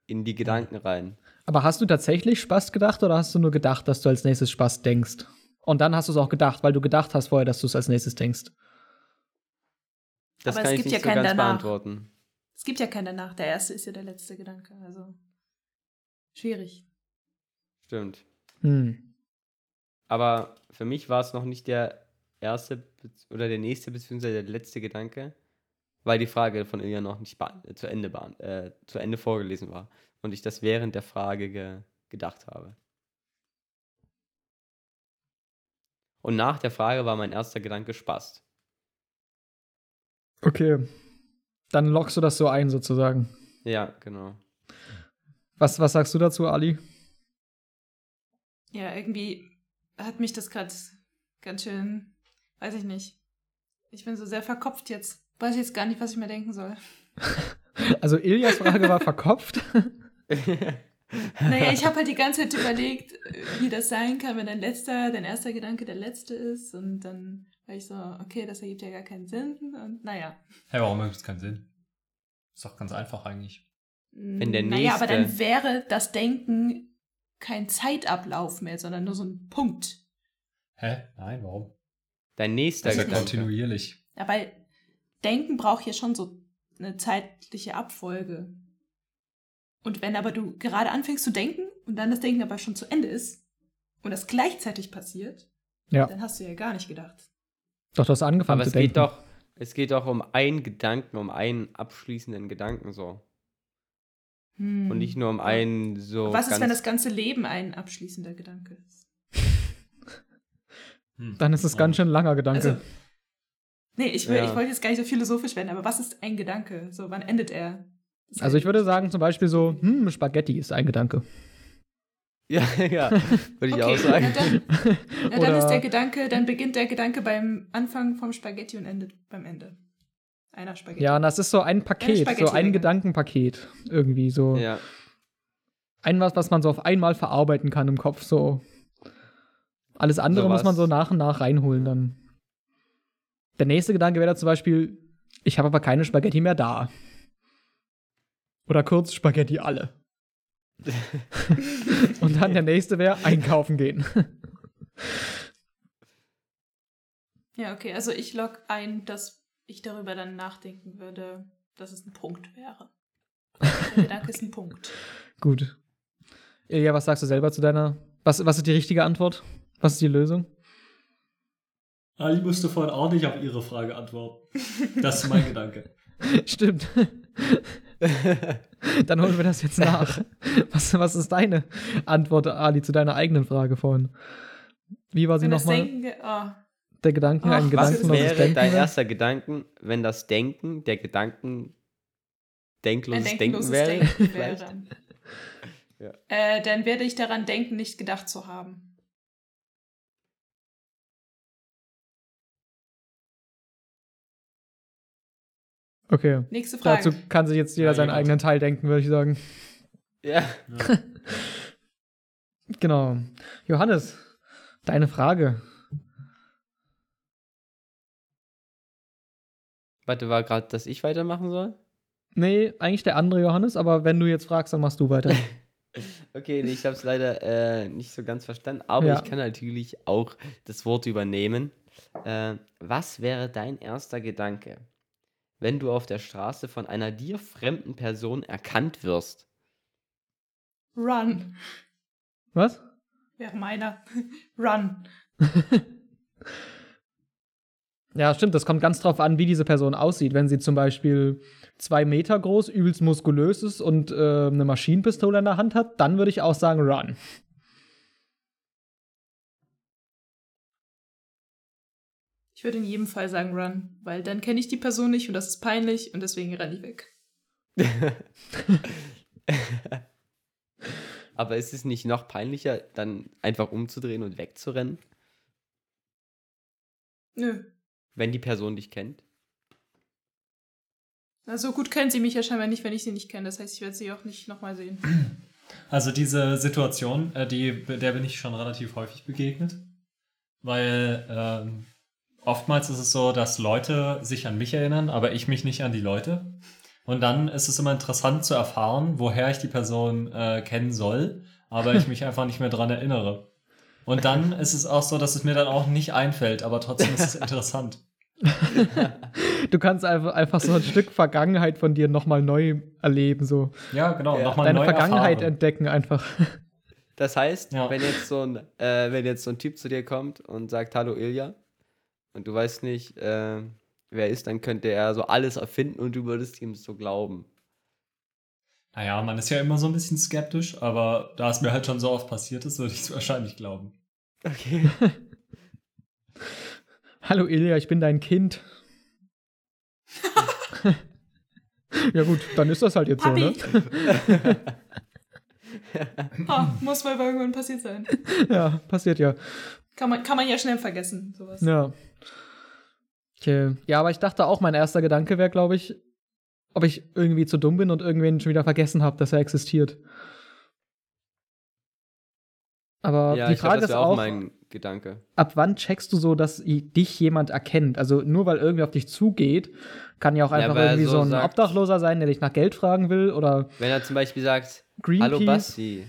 in die Gedanken rein. Aber hast du tatsächlich Spaß gedacht oder hast du nur gedacht, dass du als nächstes Spaß denkst? Und dann hast du es auch gedacht, weil du gedacht hast vorher, dass du es als nächstes denkst. Das Aber es kann ich gibt nicht ja so keinen ganz danach. beantworten. Es gibt ja keinen danach. Der erste ist ja der letzte Gedanke. Also schwierig. Stimmt. Hm. Aber für mich war es noch nicht der erste oder der nächste beziehungsweise der letzte Gedanke, weil die Frage von Ilja noch nicht äh, zu, Ende äh, zu Ende vorgelesen war und ich das während der Frage ge gedacht habe. Und nach der Frage war mein erster Gedanke Spaß. Okay. Dann lockst du das so ein, sozusagen. Ja, genau. Was, was sagst du dazu, Ali? Ja, irgendwie hat mich das gerade ganz schön, weiß ich nicht. Ich bin so sehr verkopft jetzt. Weiß jetzt gar nicht, was ich mir denken soll. Also, Ilias Frage war verkopft. Naja, ich habe halt die ganze Zeit überlegt, wie das sein kann, wenn dein letzter, dein erster Gedanke der letzte ist. Und dann war ich so, okay, das ergibt ja gar keinen Sinn. Und naja. Hey, warum ergibt es keinen Sinn? Ist doch ganz einfach eigentlich. Wenn der Naja, aber dann nächste- wäre das Denken kein Zeitablauf mehr, sondern nur so ein Punkt. Hä? Nein, warum? Dein nächster Das ist ja Gedanke. kontinuierlich. Ja, weil Denken braucht ja schon so eine zeitliche Abfolge. Und wenn aber du gerade anfängst zu denken und dann das Denken aber schon zu Ende ist und das gleichzeitig passiert, Ja. dann hast du ja gar nicht gedacht. Doch, du hast angefangen Aber zu es denken. geht doch, es geht doch um einen Gedanken, um einen abschließenden Gedanken so. Hm. Und nicht nur um einen so. Was ist, wenn das ganze Leben ein abschließender Gedanke ist? Hm. Dann ist es ganz schön ein langer Gedanke. Also, nee, ich, will, Ja. ich wollte jetzt gar nicht so philosophisch werden, aber was ist ein Gedanke? So, wann endet er? Also ich würde sagen zum Beispiel so, hm, Spaghetti ist ein Gedanke. Ja, ja, würde ich Okay, auch sagen. Na dann, na dann ist der Gedanke, dann beginnt der Gedanke beim Anfang vom Spaghetti und endet beim Ende. Einer Spaghetti. Ja, und das ist so ein Paket, so ein Gedankenpaket. Irgendwie so. Ja. Ein was, was man so auf einmal verarbeiten kann im Kopf. So. Alles andere Sowas. muss man so nach und nach reinholen dann. Der nächste Gedanke wäre dann zum Beispiel, ich habe aber keine Spaghetti mehr da. Oder kurz Spaghetti alle. und dann der nächste wäre einkaufen gehen. Ja, okay, also ich log ein, dass ich darüber dann nachdenken würde, dass es ein Punkt wäre. Der Gedanke ist ein Punkt. Gut. Ilja, was sagst du selber zu deiner. Was, was ist die richtige Antwort? Was ist die Lösung? Ali musste vorhin auch nicht auf ihre Frage antworten. Das ist mein Gedanke. Stimmt. Dann holen wir das jetzt nach. Was, was ist deine Antwort, Ali, zu deiner eigenen Frage vorhin? Wie war sie nochmal? Oh, Der Gedanke, Ach, ein was gedankenloses Wäre dein wäre? erster Gedanken, wenn das Denken der Gedanken ein denkloses Denken wäre? Denken wäre. Ja. Äh, dann werde ich daran denken, nicht gedacht zu haben. Okay. Nächste Frage. Dazu kann sich jetzt jeder Ja, seinen eigenen Teil denken, würde ich sagen. Ja. Genau. Johannes, deine Frage. Warte, war gerade, dass ich weitermachen soll? Nee, eigentlich der andere Johannes, aber wenn du jetzt fragst, dann machst du weiter. Okay, nee, ich habe es leider äh, nicht so ganz verstanden, aber Ja. ich kann natürlich auch das Wort übernehmen. Äh, was wäre dein erster Gedanke, wenn du auf der Straße von einer dir fremden Person erkannt wirst? Run. Was? Wäre meiner. Run. Ja, stimmt. Das kommt ganz drauf an, wie diese Person aussieht. Wenn sie zum Beispiel zwei Meter groß, übelst muskulös ist und äh, eine Maschinenpistole in der Hand hat, dann würde ich auch sagen, run. Ich würde in jedem Fall sagen Run, weil dann kenne ich die Person nicht und das ist peinlich und deswegen renne ich weg. aber ist es nicht noch peinlicher, dann einfach umzudrehen und wegzurennen, Nö. wenn die Person dich kennt? Na, so gut kennt sie mich ja scheinbar nicht, wenn ich sie nicht kenne. Das heißt, ich werde sie auch nicht nochmal sehen. Also diese Situation, äh, die, der bin ich schon relativ häufig begegnet. Weil ähm, oftmals ist es so, dass Leute sich an mich erinnern, aber ich mich nicht an die Leute. Und dann ist es immer interessant zu erfahren, woher ich die Person äh, kennen soll, aber ich mich einfach nicht mehr dran erinnere. Und dann ist es auch so, dass es mir dann auch nicht einfällt, aber trotzdem ist es interessant. Du kannst einfach, einfach so ein Stück Vergangenheit von dir nochmal neu erleben, so. Ja, genau. Ja. Nochmal Deine neu Vergangenheit erfahren. entdecken einfach. Das heißt, Ja. wenn jetzt so ein, äh, wenn jetzt so ein Typ zu dir kommt und sagt, hallo Ilja, und du weißt nicht, äh, wer ist, dann könnte er so alles erfinden und du würdest ihm so glauben. Naja, man ist ja immer so ein bisschen skeptisch, aber da es mir halt schon so oft passiert ist, würde ich es wahrscheinlich glauben. Okay. Hallo Ilja, ich bin dein Kind. ja gut, dann ist das halt jetzt Papi! so, ne? Ah, muss mal irgendwann passiert sein. Ja, passiert ja. Kann man, kann man ja schnell vergessen, sowas. Ja. Okay. Ja, aber ich dachte auch, mein erster Gedanke wäre, glaube ich, ob ich irgendwie zu dumm bin und irgendwen schon wieder vergessen habe, dass er existiert. Aber ja, die ich glaub, Frage das ist auch auch, mein Gedanke. ab wann checkst du so, dass dich jemand erkennt? Also nur weil irgendwie auf dich zugeht, kann ja auch Ja, einfach er irgendwie so so ein sagt- Obdachloser sein, der dich nach Geld fragen will oder Wenn er zum Beispiel sagt, Greenpeace. hallo Basti,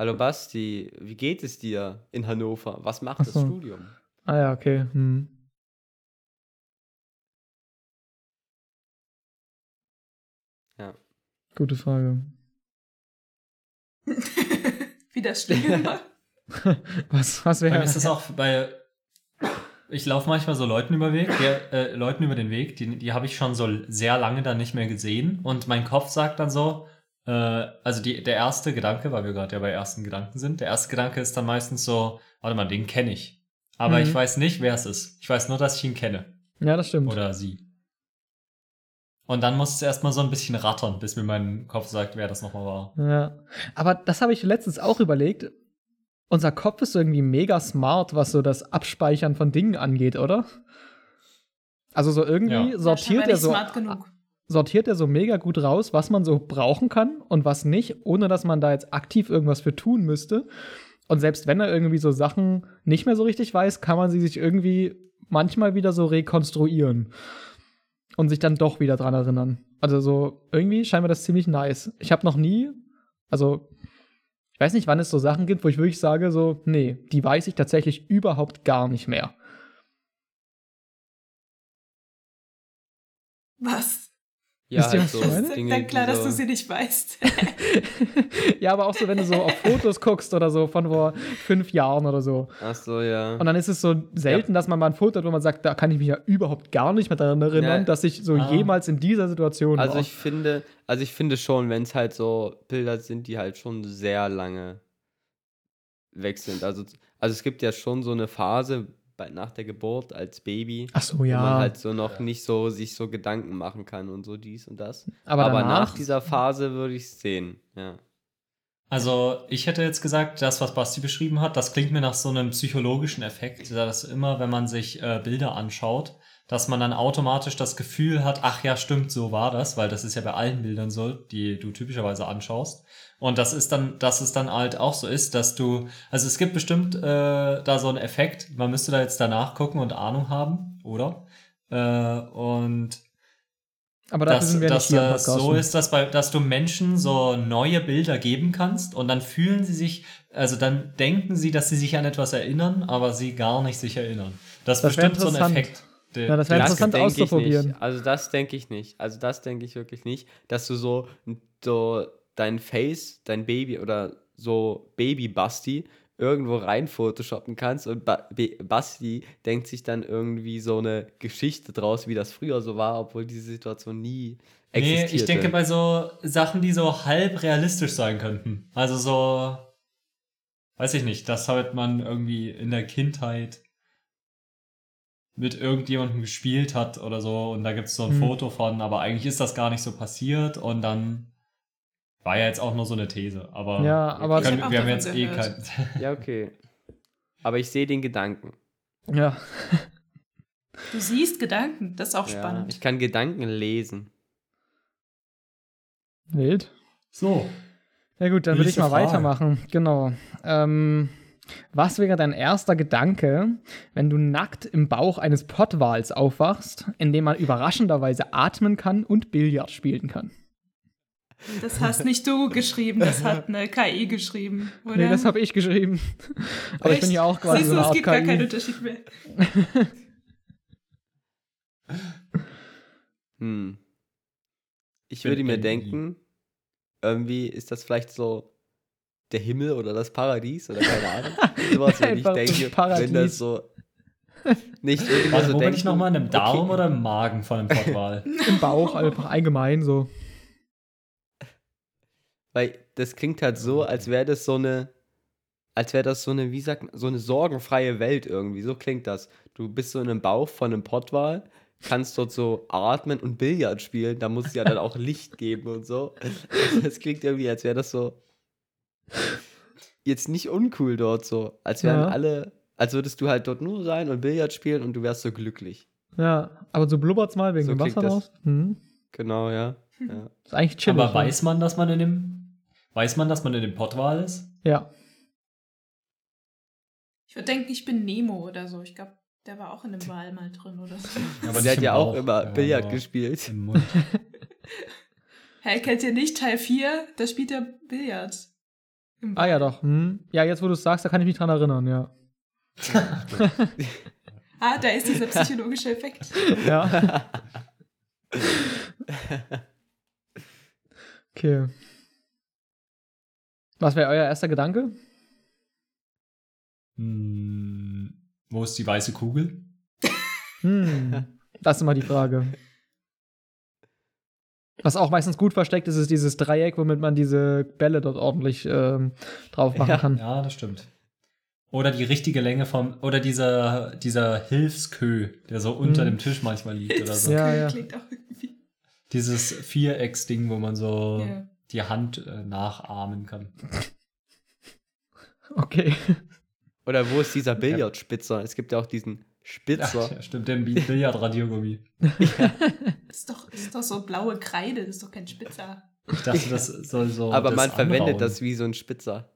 hallo Basti, wie geht es dir in Hannover? Was macht Ach das so. Studium? Ah ja, okay. Hm. Ja. Gute Frage. Wie das schlimm war. Was, was wäre ist das auch bei, ich laufe manchmal so Leuten über, Weg, die, äh, Leuten über den Weg, die, die habe ich schon so sehr lange dann nicht mehr gesehen. Und mein Kopf sagt dann so, äh, also die, der erste Gedanke, weil wir gerade ja bei ersten Gedanken sind, der erste Gedanke ist dann meistens so, warte mal, den kenne ich. Aber Mhm. ich weiß nicht, wer es ist. Ich weiß nur, dass ich ihn kenne. Ja, das stimmt. Oder sie. Und dann muss es erstmal so ein bisschen rattern, bis mir mein Kopf sagt, wer das nochmal war. Ja. Aber das habe ich letztens auch überlegt. Unser Kopf ist irgendwie mega smart, was so das Abspeichern von Dingen angeht, oder? Also so irgendwie Ja. sortiert Ja, er so smart genug. Sortiert er so mega gut raus, was man so brauchen kann und was nicht, ohne dass man da jetzt aktiv irgendwas für tun müsste. Und selbst wenn er irgendwie so Sachen nicht mehr so richtig weiß, kann man sie sich irgendwie manchmal wieder so rekonstruieren und sich dann doch wieder dran erinnern. Also so irgendwie scheint mir das ziemlich nice. Ich habe noch nie, also ich weiß nicht, wann es so Sachen gibt, wo ich wirklich sage so, nee, die weiß ich tatsächlich überhaupt gar nicht mehr. Was? Ja, halt so Dinge, dann klar, die dass so, du sie nicht weißt. ja, aber auch so, wenn du so auf Fotos guckst oder so von vor fünf Jahren oder so. Ach so, ja. Und dann ist es so selten, dass man mal ein Foto hat, wo man sagt, da kann ich mich ja überhaupt gar nicht mehr daran erinnern, Ja. dass ich so Ah. jemals in dieser Situation Also war. ich finde, also ich finde schon, wenn es halt so Bilder sind, die halt schon sehr lange weg sind. Also, also es gibt ja schon so eine Phase bei, nach der Geburt als Baby, Ach so, wo ja. man halt so noch nicht so sich so Gedanken machen kann und so dies und das. aber Aber, nach dieser Phase würde ich es sehen, ja. Also, ich hätte jetzt gesagt, das, was Basti beschrieben hat, das klingt mir nach so einem psychologischen Effekt, dass immer, wenn man sich äh, Bilder anschaut, dass man dann automatisch das Gefühl hat, ach ja, stimmt, so war das, weil das ist ja bei allen Bildern so, die du typischerweise anschaust. Und das ist dann, dass es dann halt auch so ist, dass du, also es gibt bestimmt äh, da so einen Effekt, man müsste da jetzt danach gucken und Ahnung haben, oder? Äh, und aber dafür dass, sind wir nicht dass hier im das so ist, dass, bei, dass du Menschen so neue Bilder geben kannst und dann fühlen sie sich, also dann denken sie, dass sie sich an etwas erinnern, aber sie gar nicht sich erinnern. Das, Das ist bestimmt so ein. Effekt. Der- Ja, das wär der- interessant auszuprobieren. Also das denke ich nicht. Also das denke ich wirklich nicht, dass du so, so dein Face, dein Baby oder so Baby-Basti irgendwo rein photoshoppen kannst und ba Basti denkt sich dann irgendwie so eine Geschichte draus, wie das früher so war, obwohl diese Situation nie Nee, existierte. ich denke bei so Sachen, die so halb realistisch sein könnten. Also so, weiß ich nicht, das halt man irgendwie in der Kindheit mit irgendjemandem gespielt hat oder so und da gibt es so ein Hm. Foto von, aber eigentlich ist das gar nicht so passiert und dann war ja jetzt auch nur so eine These, aber Ja, aber- können, hab wir haben jetzt eh gehört. kein. Ja, okay. Aber ich sehe den Gedanken. ja. Du siehst Gedanken, das ist auch Ja, spannend. ich kann Gedanken lesen. Wild. So, Ja gut, dann würde ich mal Frage. weitermachen. Genau. Ähm, was wäre dein erster Gedanke, wenn du nackt im Bauch eines Pottwals aufwachst, in dem man überraschenderweise atmen kann und Billard spielen kann? Das hast nicht du geschrieben, das hat eine KI geschrieben, oder? Nee, das habe ich geschrieben. Aber ich bin Echt? ja auch quasi Siehst so du, eine es Art gibt gar keinen KI. Unterschied mehr. Hm. Ich würde mir denken, irgendwie ist das vielleicht so der Himmel oder das Paradies oder keine Ahnung. Sowas würde ich denke, wenn das so nicht irgendwie warte, so wo bin ich nochmal? In einem Darm okay, oder im Magen von einem Pottwal? Im Bauch, einfach allgemein so. Weil das klingt halt so, als wäre das so eine, als wäre das so eine, wie sagt man, so eine sorgenfreie Welt irgendwie. So klingt das. Du bist so in einem Bauch von einem Pottwal, kannst dort so atmen und Billard spielen. Da muss es ja dann auch Licht geben und so. Das klingt irgendwie, als wäre das so jetzt nicht uncool dort so. Als wären Ja. alle, als würdest du halt dort nur sein und Billard spielen und du wärst so glücklich. Ja, aber so blubbert's mal wegen So dem Wasser raus. Hm. Genau, ja. ja. Ist eigentlich chillig. Aber ne? weiß man, dass man in dem, weiß man, dass man in dem Pottwal ist? Ja. Ich würde denken, ich bin Nemo oder so. Ich glaube, der war auch in einem Wal mal drin oder so. Ja, Aber der hat ja auch immer Ja, Billard gespielt. Im Mund. Hä, kennt ihr nicht Teil 4? Da spielt er Billard. Ah ja, doch. Hm. Ja, jetzt wo du es sagst, da kann ich mich dran erinnern, ja. Ah, da ist dieser psychologische Effekt. Ja. Okay. Was wäre euer erster Gedanke? Hm, wo ist die weiße Kugel? Hm, das ist immer die Frage. Was auch meistens gut versteckt ist, ist dieses Dreieck, womit man diese Bälle dort ordentlich ähm, drauf machen Ja. kann. Ja, das stimmt. Oder die richtige Länge vom, oder dieser, dieser Hilfskö, der so unter Mhm. dem Tisch manchmal liegt oder so. Ja, ja. Klingt auch irgendwie. Dieses Vierecksding, wo man so Ja. die Hand äh, nachahmen kann. Okay. Oder wo ist dieser Billardspitzer? Es gibt ja auch diesen Spitzer. Ja, stimmt, Bi- Billardradiergummi. Das ist doch, das ist doch so blaue Kreide, das ist doch kein Spitzer. Ich dachte, das soll so. Aber man verwendet anrauen. das wie so ein Spitzer.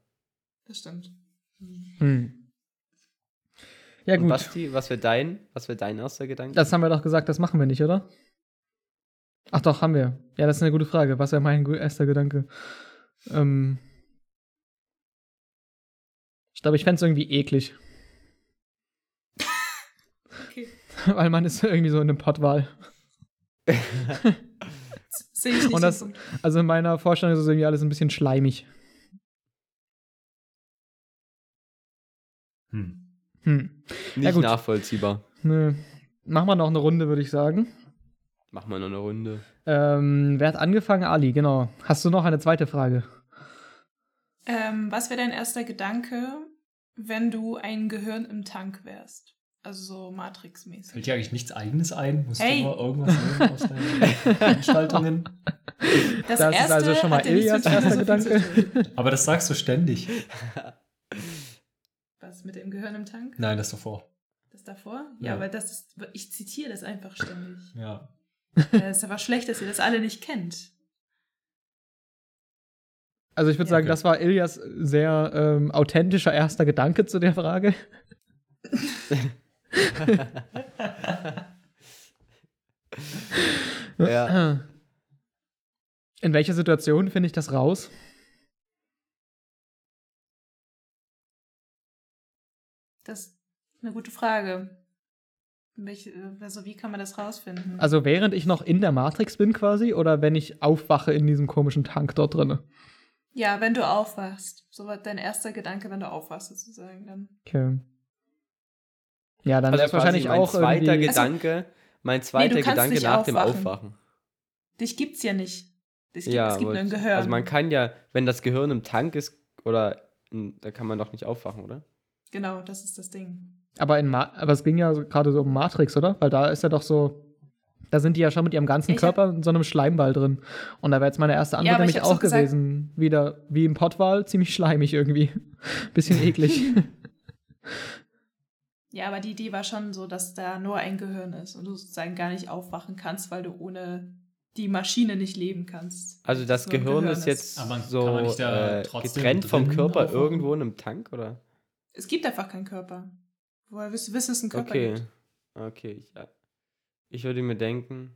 Das stimmt. Hm. Hm. Ja, Und gut. Basti, was wäre dein, was wäre dein erster Gedanke? Das haben wir doch gesagt, das machen wir nicht, oder? Ach doch, haben wir. Ja, das ist eine gute Frage. Was wäre mein erster Gedanke? Ähm ich glaube, ich fände es irgendwie eklig. Okay. Weil man ist irgendwie so in einem Pottwal. Sehe ich nicht. Und das-. Also in meiner Vorstellung ist es irgendwie alles ein bisschen schleimig. Hm. Hm. Nicht gut. nachvollziehbar. Nö. Machen wir noch eine Runde, würde ich sagen. Machen wir noch eine Runde. Ähm, wer hat angefangen? Ali, genau. Hast du noch eine zweite Frage? Ähm, was wäre dein erster Gedanke, wenn du ein Gehirn im Tank wärst? Also so Matrix-mäßig. Fällt dir eigentlich nichts Eigenes ein? Musst Hey. du mal irgendwas nehmen aus deinen Veranstaltungen? Das, Das ist also schon mal Ilias erster Gedanke. Aber das sagst du ständig. Was mit dem Gehirn im Tank? Nein, das davor. Das davor? Ja, Ja. aber das ist, ich zitiere das einfach ständig. Ja. Es ist aber schlecht, dass ihr das alle nicht kennt. Also ich würde Ja, sagen, okay. das war Ilias sehr ähm, authentischer erster Gedanke zu der Frage. Ja. In welcher Situation finde ich das raus? Das ist eine gute Frage. Also wie kann man das rausfinden? Also während ich noch in der Matrix bin quasi oder wenn ich aufwache in diesem komischen Tank dort drin? ja, wenn du aufwachst. So war dein erster Gedanke, wenn du aufwachst, sozusagen. Dann. Okay. Ja, dann Also wäre es wahrscheinlich mein auch zweiter irgendwie... Gedanke, mein zweiter kannst Gedanke nach dem aufwachen. Aufwachen. Dich gibt's ja nicht. Es gibt, Ja, es gibt nur ein aber- Gehirn. Also man kann ja, wenn das Gehirn im Tank ist, oder da kann man doch nicht aufwachen, oder? genau, das ist das Ding. Aber, in Ma aber es ging ja so- gerade so um Matrix, oder? Weil da ist ja doch so... Da sind die ja schon mit ihrem ganzen Ich Körper in so einem Schleimball drin. Und da wäre jetzt meine erste Ja, Antwort ich nämlich auch gesagt- gewesen. Wieder wie im Pottwal, ziemlich schleimig irgendwie. Bisschen eklig. Ja, aber die Idee war schon so, dass da nur ein Gehirn ist und du sozusagen gar nicht aufwachen kannst, weil du ohne die Maschine nicht leben kannst. Also das Gehirn, Gehirn ist jetzt Aber so da äh, getrennt vom Körper aufwachen? irgendwo in einem Tank, oder? Es gibt einfach keinen Körper. Woher wirst du wissen, dass es einen Körper Okay. gibt? Okay, ich, ja. ich würde mir denken,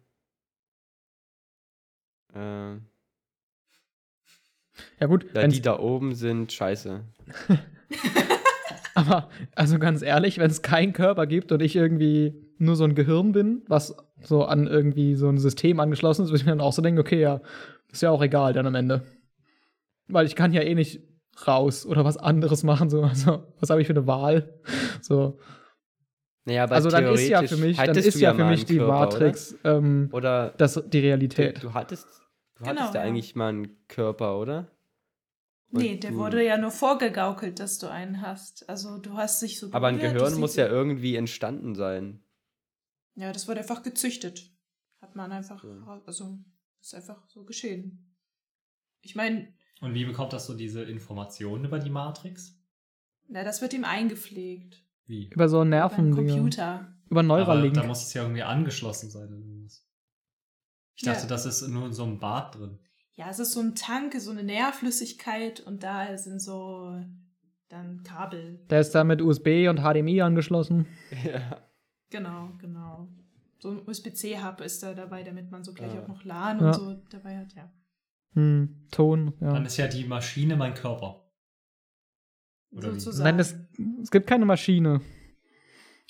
äh, ja gut, wenn's- die da oben sind scheiße. Aber, also ganz ehrlich, wenn es keinen Körper gibt und ich irgendwie nur so ein Gehirn bin, was so an irgendwie so ein System angeschlossen ist, würde ich mir dann auch so denken, okay, ja, ist ja auch egal dann am Ende. Weil ich kann ja eh nicht raus oder was anderes machen, so, also, was habe ich für eine Wahl? So, Naja, aber also dann ist ja für mich, dann ist du ja für mich die Körper, Matrix ähm, Oder, oder das, die du, Realität. du hattest, du Genau, hattest ja ja. eigentlich mal einen Körper, oder? Nee, der wurde ja nur vorgegaukelt, dass du einen hast. Also du hast dich so Aber ein Gehirn muss ja irgendwie entstanden sein. Ja, das wurde einfach gezüchtet. Hat man einfach, Ja. also ist einfach so geschehen. Ich meine, Und wie bekommt das so diese Informationen über die Matrix? na, das wird ihm eingepflegt. Wie? Über so Über einen Nerven, Computer. über Aber Neuralink. da muss es ja irgendwie angeschlossen sein. Ich dachte, Ja. das ist nur in so einem Bad drin. Ja, es ist so ein Tank, so eine Nährflüssigkeit und da sind so dann Kabel. Der ist da mit USB und HDMI angeschlossen. ja. Genau, genau. So ein USB-C-Hub ist da dabei, damit man so gleich Ah. auch noch LAN Ja. und so dabei hat, ja. Hm, Ton, ja. Dann ist ja die Maschine mein Körper. Oder wie? Sozusagen. Nein, es, es gibt keine Maschine.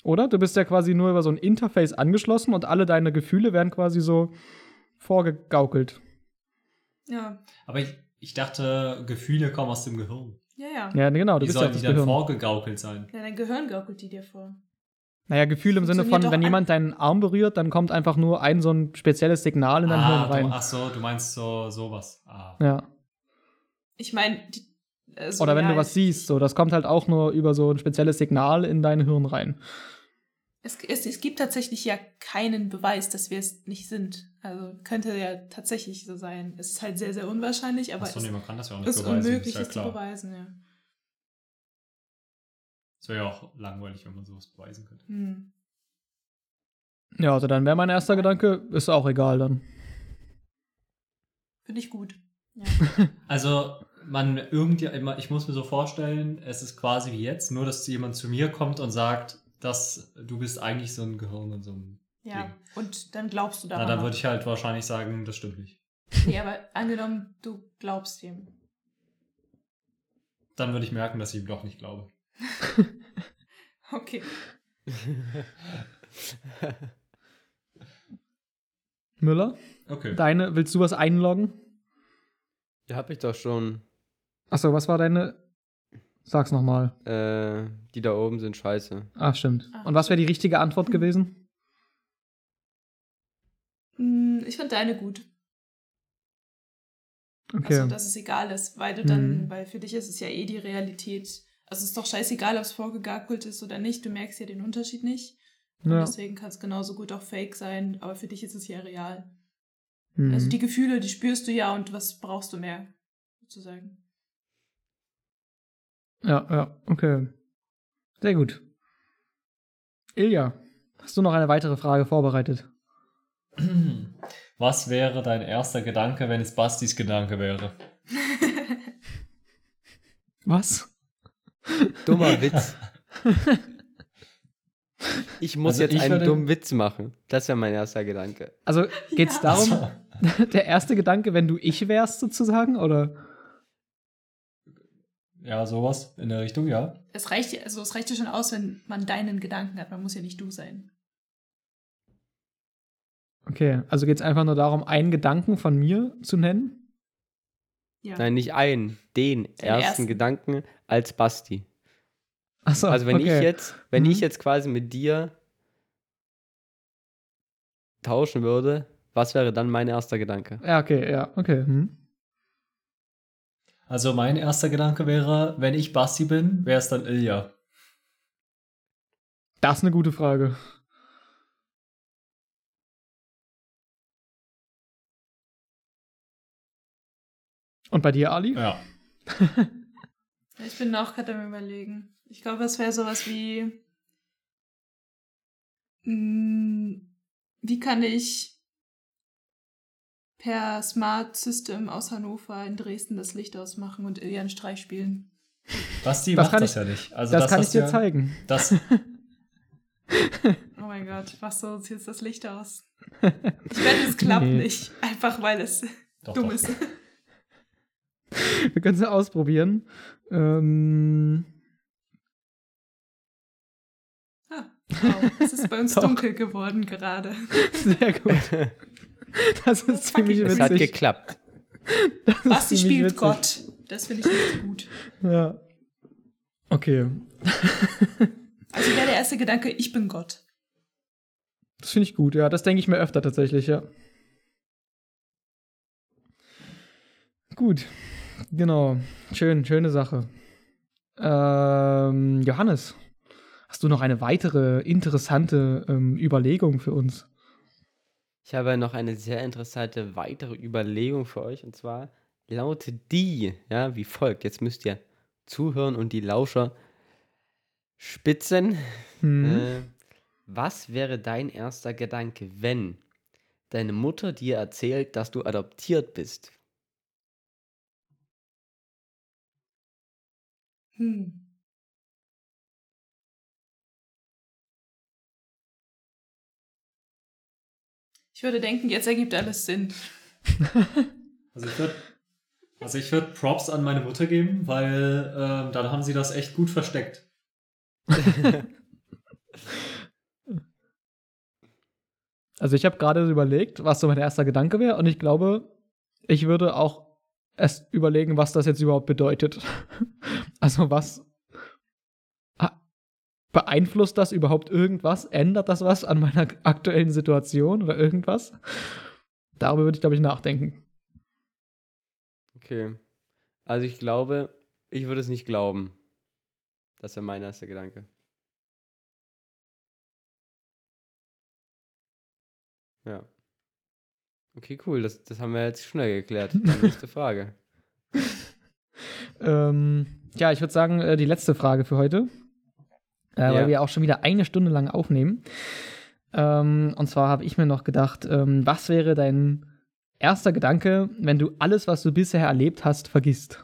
Oder? Du bist ja quasi nur über so ein Interface angeschlossen und alle deine Gefühle werden quasi so vorgegaukelt. Ja, Aber ich, ich dachte, Gefühle kommen aus dem Gehirn. ja, ja. Ja, genau, du Wie bist ja sollen das die dann Gehirn. vorgegaukelt sein? Ja, dein Gehirn gaukelt die dir vor. Naja, Gefühl im Sinne von, wenn an- jemand deinen Arm berührt, dann kommt einfach nur ein so ein spezielles Signal in dein Hirn ah, du, rein. ach so, du meinst so sowas. Ah. Ja. Ich meine, also, Oder wenn ja, du was siehst, so, das kommt halt auch nur über so ein spezielles Signal in dein Hirn rein. Es, es, es gibt tatsächlich ja keinen Beweis, dass wir es nicht sind. Also könnte ja tatsächlich so sein. Es ist halt sehr, sehr unwahrscheinlich, aber Achso, es nee, man kann das ja auch nicht ist beweisen. unmöglich, ist ja es zu beweisen. Ja. Es wäre ja auch langweilig, wenn man sowas beweisen könnte. Hm. Ja, also dann wäre mein erster Gedanke, ist auch egal dann. Finde ich gut. Ja. Also, man irgendwie immer, ich muss mir so vorstellen, es ist quasi wie jetzt, nur dass jemand zu mir kommt und sagt, dass du bist eigentlich so ein Gehirn in so einem. Ja. Ding. Und dann glaubst du Na, daran. dann auch. würde ich halt wahrscheinlich sagen, das stimmt nicht. Nee, aber angenommen, du glaubst ihm. Dann würde ich merken, dass ich ihm doch nicht glaube. Okay. Müller, Okay. deine, willst du was einloggen? Ja, hab ich doch schon. Achso, was war deine? Sag's nochmal. Äh, die da oben sind scheiße. Ah, stimmt. Ah. Und was wäre die richtige Antwort gewesen? Hm, Ich finde deine gut. Okay. Also, dass es egal ist, weil du dann, Mhm. weil für dich ist es ja eh die Realität. Also, es ist doch scheißegal, ob es vorgegackelt ist oder nicht. Du merkst ja den Unterschied nicht. Und ja. deswegen kann es genauso gut auch fake sein, aber für dich ist es ja real. Mhm. Also, die Gefühle, die spürst du ja und was brauchst du mehr, sozusagen. Ja, ja, okay. Sehr gut. Ilja, hast du noch eine weitere Frage vorbereitet? Was wäre dein erster Gedanke, wenn es Bastis Gedanke wäre? Was? Dummer Witz. Ich muss Also jetzt ich einen würde- dummen Witz machen. Das wäre mein erster Gedanke. Also geht's Ja. darum, Also, der erste Gedanke, wenn du ich wärst sozusagen, oder? ja, sowas in der Richtung, ja. Es reicht, ja- also, es reicht ja schon aus, wenn man deinen Gedanken hat. Man muss ja nicht du sein. Okay, also geht's einfach nur darum, einen Gedanken von mir zu nennen? Ja. Nein, nicht einen, den ersten, ersten. Gedanken als Basti. Achso, Also wenn okay. ich jetzt, wenn Mhm. ich jetzt quasi mit dir tauschen würde, was wäre dann mein erster Gedanke? Ja, okay, ja, okay. Hm. Also mein erster Gedanke wäre, wenn ich Basti bin, wäre es dann Ilja. Das ist eine gute Frage. Und bei dir, Ali? Ja. Ich bin auch gerade am überlegen. Ich glaube, es wäre sowas wie. mm, Wie kann ich per Smart System aus Hannover in Dresden das Licht ausmachen und Ilja Streich spielen? Basti Das macht kann das ich- ja nicht. Also das, kann ich dir ja, zeigen. Das, Oh mein Gott, was so jetzt das Licht aus? Ich wette, es klappt Nee. nicht. Einfach weil es doch, dumm doch. ist. Wir können es ja ausprobieren. Ähm, Ah, wow. Es ist bei uns dunkel geworden gerade. sehr gut. Das ist ziemlich Es hat witzig. geklappt. Das Basti spielt witzig. Gott. Das finde ich nicht so gut. Ja. Okay. Also wäre der erste Gedanke, ich bin Gott. Das finde ich gut, ja. Das denke ich mir öfter tatsächlich, ja. Gut. Genau. Schön, schöne Sache. Ähm, Johannes, hast du noch eine weitere interessante ähm, Überlegung für uns? Ich habe noch eine sehr interessante weitere Überlegung für euch und zwar lautet die, ja, wie folgt. Jetzt müsst ihr zuhören und die Lauscher spitzen. Hm. Äh, was wäre dein erster Gedanke, wenn deine Mutter dir erzählt, dass du adoptiert bist? Hm. Ich würde denken, jetzt ergibt alles Sinn. Also ich würde also ich würd Props an meine Mutter geben, weil ähm, dann haben sie das echt gut versteckt. Also ich habe gerade überlegt, was so mein erster Gedanke wäre und ich glaube, ich würde auch erst überlegen, was das jetzt überhaupt bedeutet. Also was... Beeinflusst das überhaupt irgendwas? Ändert das was an meiner aktuellen Situation oder irgendwas? Darüber würde ich, glaube ich, nachdenken. Okay. Also ich glaube, ich würde es nicht glauben. Das wäre mein erster Gedanke. Ja. Okay, cool. Das, das haben wir jetzt schnell geklärt. Nächste Frage. Ähm, ja, ich würde sagen, äh, die letzte Frage für heute. Äh, Ja. Weil wir auch schon wieder eine Stunde lang aufnehmen. Ähm, und zwar habe ich mir noch gedacht, ähm, was wäre dein erster Gedanke, wenn du alles, was du bisher erlebt hast, vergisst?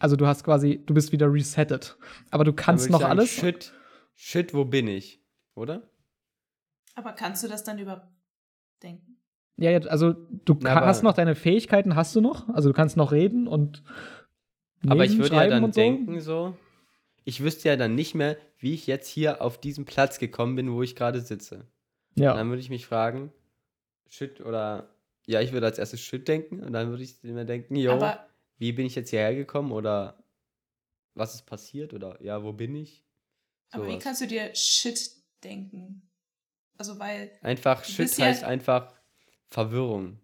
Also du hast quasi, du bist wieder resettet. Aber du kannst noch sagen, alles. Shit, shit, wo bin ich? Oder? Aber kannst du das dann überdenken? Ja, ja, also du Na, hast noch deine Fähigkeiten, hast du noch? Also du kannst noch reden und Aber ich lesen, würde ja dann und so. denken so, ich wüsste ja dann nicht mehr, wie ich jetzt hier auf diesen Platz gekommen bin, wo ich gerade sitze. Ja. Dann würde ich mich fragen, shit oder, ja, ich würde als erstes shit denken und dann würde ich mir denken, jo, Aber wie bin ich jetzt hierher gekommen oder was ist passiert oder ja, wo bin ich? Aber wie Sowas. kannst du dir Shit denken? Also, weil, Einfach shit heißt einfach Verwirrung.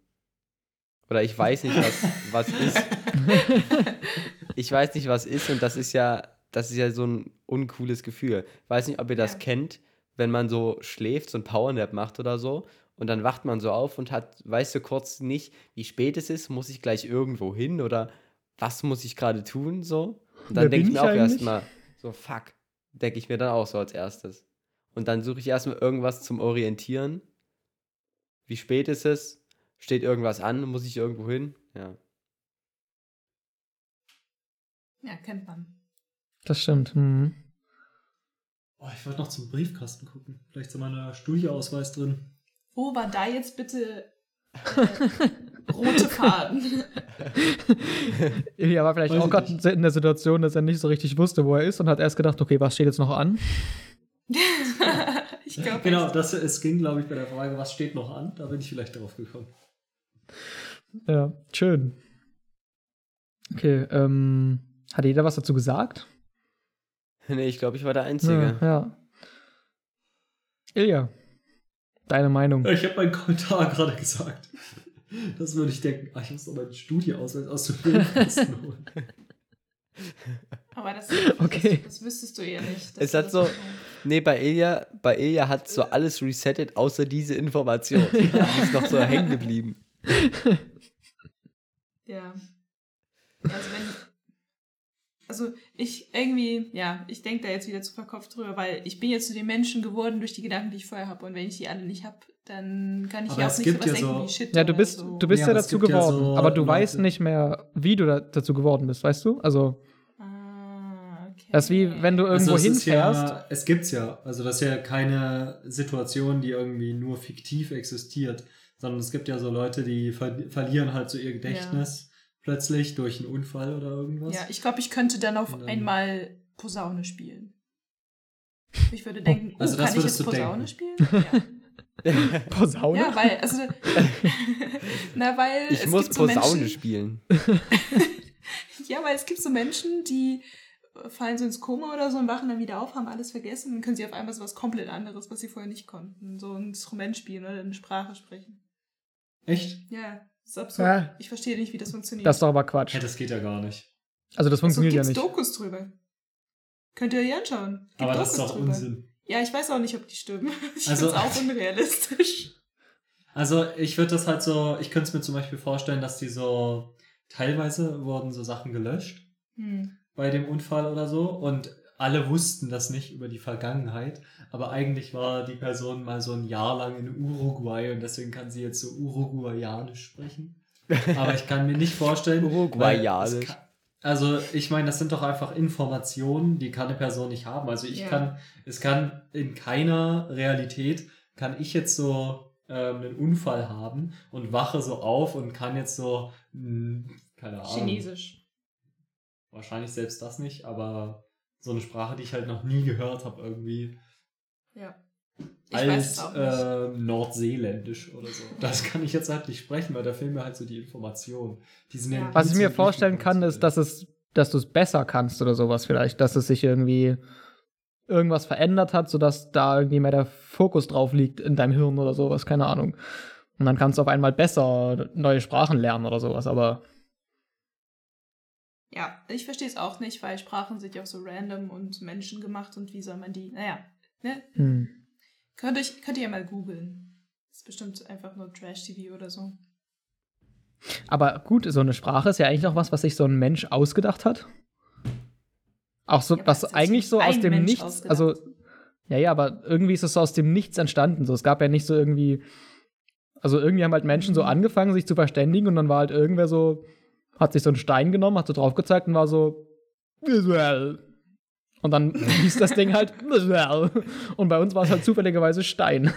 Oder ich weiß nicht, was, was ist. Ich weiß nicht, was ist und das ist ja, das ist ja so ein uncooles Gefühl. Ich weiß nicht, ob ihr das Ja. kennt, wenn man so schläft, so ein Powernap macht oder so und dann wacht man so auf und hat, weißt du kurz nicht, wie spät es ist, muss ich gleich irgendwo hin oder was muss ich gerade tun, so. Und dann denke ich mir auch erstmal, so fuck, denke ich mir dann auch so als erstes. Und dann suche ich erstmal irgendwas zum Orientieren. Wie spät ist es? Steht irgendwas an? Muss ich irgendwo hin? Ja. ja, kennt man. Das stimmt. Mhm. Oh, ich wollte noch zum Briefkasten gucken. Vielleicht ist da mein Studieausweis drin. Wo war da jetzt bitte äh, rote Faden? Ilja war vielleicht Weiß auch gerade in der Situation, dass er nicht so richtig wusste, wo er ist und hat erst gedacht, okay, was steht jetzt noch an? ich glaube, Genau, das, es ging, glaube ich, bei der Frage, was steht noch an? Da bin ich vielleicht drauf gekommen. Ja, schön. Okay, ähm, hat jeder was dazu gesagt? Nee, ich glaube, ich war der Einzige. Ja, ja. Ilja, deine Meinung. Ich habe meinen Kommentar gerade gesagt. Das würde ich denken, ah, ich muss doch meinen Studieausweis aus dem Briefkasten holen. Aber das, Okay. das, das wüsstest du ja nicht. Es hat das so- Nee, bei Ilja, bei Ilja hat so alles resettet, außer diese Information. Die ist noch so hängen geblieben. Ja. Also wenn. Also ich irgendwie, ja, ich denke da jetzt wieder zu verkopft drüber, weil ich bin jetzt zu den Menschen geworden durch die Gedanken, die ich vorher habe. Und wenn ich die alle nicht habe, dann kann ich Aber ja auch nicht gibt sowas ja denken so- wie Shit. Ja, du bist, so. du bist Ja, ja, dazu gibt ja geworden, so aber du Leute- weißt nicht mehr, wie du da, dazu geworden bist, weißt du? Also. Das ist wie, wenn du irgendwo Also hinfährst. Ja, es gibt's ja. Also das ist ja keine Situation, die irgendwie nur fiktiv existiert, sondern es gibt ja so Leute, die ver verlieren halt so ihr Gedächtnis plötzlich durch einen Unfall oder irgendwas. Ja, ich glaube, ich könnte dann auf dann- einmal Posaune spielen. Ich würde denken, oh, Also das kann ich jetzt Posaune denken. spielen? Ja. Posaune? ja, weil, also, na, weil Ich es muss gibt so Posaune Menschen, spielen. Ja, weil es gibt so Menschen, die äh, fallen so ins Koma oder so und wachen dann wieder auf, haben alles vergessen und dann können sie auf einmal so was komplett anderes, was sie vorher nicht konnten. So ein Instrument spielen oder eine Sprache sprechen. Echt? Ja, das ist absurd. Ja. Ich verstehe nicht, wie das funktioniert. Das ist doch aber Quatsch. Ja, das geht ja gar nicht. Also, das funktioniert ja gibt's nicht. Dokus drüber. Könnt ihr euch anschauen. Gibt Aber das ist Dokus doch drüber. Unsinn. Ja, ich weiß auch nicht, ob die stimmen. Ich Also- finde es auch unrealistisch. Also ich würde das halt so, ich könnte es mir zum Beispiel vorstellen, dass die so, teilweise wurden so Sachen gelöscht Hm. Bei dem Unfall oder so und alle wussten das nicht über die Vergangenheit, aber eigentlich war die Person mal so ein Jahr lang in Uruguay und deswegen kann sie jetzt so Uruguayanisch sprechen. Aber ich kann mir nicht vorstellen, Uruguayanisch. kann- Also ich meine, das sind doch einfach Informationen, die kann eine Person nicht haben. Also ich Ja. kann, es kann in keiner Realität, kann ich jetzt so ähm, einen Unfall haben und wache so auf und kann jetzt so, mh, keine Ahnung, Chinesisch. Wahrscheinlich selbst das nicht, aber so eine Sprache, die ich halt noch nie gehört habe irgendwie, Ja. Ich weiß es als auch nicht. ähm, Nordseeländisch oder so. Das kann ich jetzt halt nicht sprechen, weil da fehlen mir halt so die Informationen. Die sind ja Ja. Was ich mir vorstellen kann, ist, dass es dass du es besser kannst oder sowas vielleicht, dass es sich irgendwie irgendwas verändert hat, sodass da irgendwie mehr der Fokus drauf liegt in deinem Hirn oder sowas, keine Ahnung. Und dann kannst du auf einmal besser neue Sprachen lernen oder sowas, aber Ja, ich verstehe es auch nicht, weil Sprachen sind ja auch so random und menschengemacht und wie soll man die. Naja, ne? hm. Könnt, euch, könnt ihr ja mal googeln. Ist bestimmt einfach nur Trash-TV oder so. Aber gut, so eine Sprache ist ja eigentlich noch was, was sich so ein Mensch ausgedacht hat. Auch so, Ja, was eigentlich so aus dem Mensch Nichts, ausgedacht. also, ja, ja, aber irgendwie ist es so aus dem Nichts entstanden. So, es gab ja nicht so irgendwie, also irgendwie haben halt Menschen so Mhm. angefangen, sich zu verständigen und dann war halt irgendwer so, hat sich so einen Stein genommen, hat so drauf gezeigt und war so, Israel. Und dann hieß das Ding halt Israel. Und bei uns war es halt zufälligerweise Stein.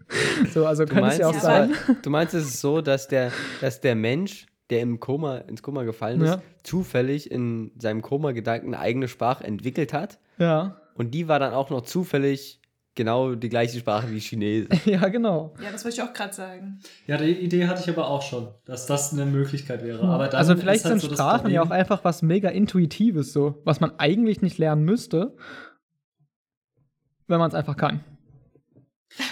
so, also Du könnte es meinst, ja auch sein. war, du meinst, es ist so, dass der, dass der Mensch, der im Koma, ins Koma gefallen ist, Ja. zufällig in seinem Koma-Gedanken eine eigene Sprache entwickelt hat. Ja. Und die war dann auch noch zufällig genau die gleiche Sprache wie Chinesisch. ja, genau. Ja, das wollte ich auch gerade sagen. Ja, die Idee hatte ich aber auch schon, dass das eine Möglichkeit wäre. Aber dann also vielleicht halt sind so Sprachen ja auch einfach was mega Intuitives, so, was man eigentlich nicht lernen müsste, wenn man es einfach kann.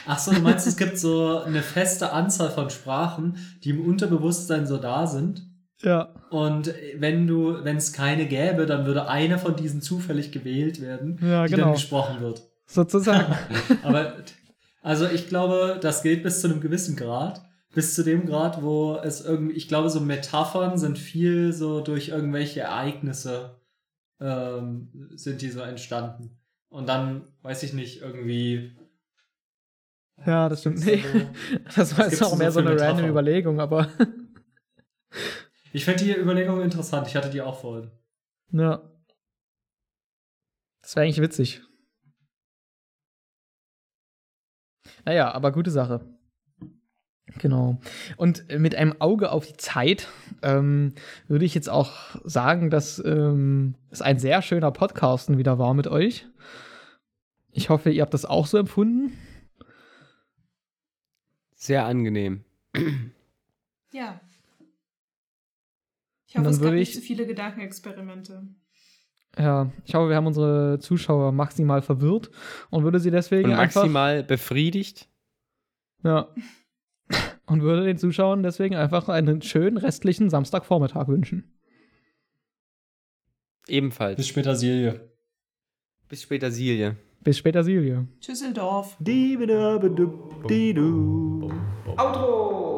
Ach so, du meinst, es gibt so eine feste Anzahl von Sprachen, die im Unterbewusstsein so da sind. Ja. Und wenn du, wenn es keine gäbe, dann würde eine von diesen zufällig gewählt werden, Ja, die genau. dann gesprochen wird. Sozusagen. Aber also ich glaube, das geht bis zu einem gewissen Grad. Bis zu dem Grad, wo es irgendwie, ich glaube, so Metaphern sind viel so durch irgendwelche Ereignisse ähm, sind die so entstanden. Und dann, weiß ich nicht, irgendwie. ja, das stimmt. Nee. so- Das war jetzt auch mehr so so eine random Metaphern? Überlegung, aber Ich finde die Überlegung interessant. Ich hatte die auch vorhin. ja. Das wäre eigentlich witzig. Naja, aber gute Sache. Genau. Und äh, mit einem Auge auf die Zeit ähm, würde ich jetzt auch sagen, dass ähm, es ein sehr schöner Podcasten wieder war mit euch. Ich hoffe, ihr habt das auch so empfunden. Sehr angenehm. Ja. Ich hoffe, es gab würde nicht ich- zu viele Gedankenexperimente. Ja, ich hoffe, wir haben unsere Zuschauer maximal verwirrt und würde sie deswegen Und einfach maximal befriedigt. Ja. Und würde den Zuschauern deswegen einfach einen schönen restlichen Samstagvormittag wünschen. Ebenfalls. Bis später, Silje. Bis später, Silje. Bis später, Silje. Tschüsseldorf. Outro!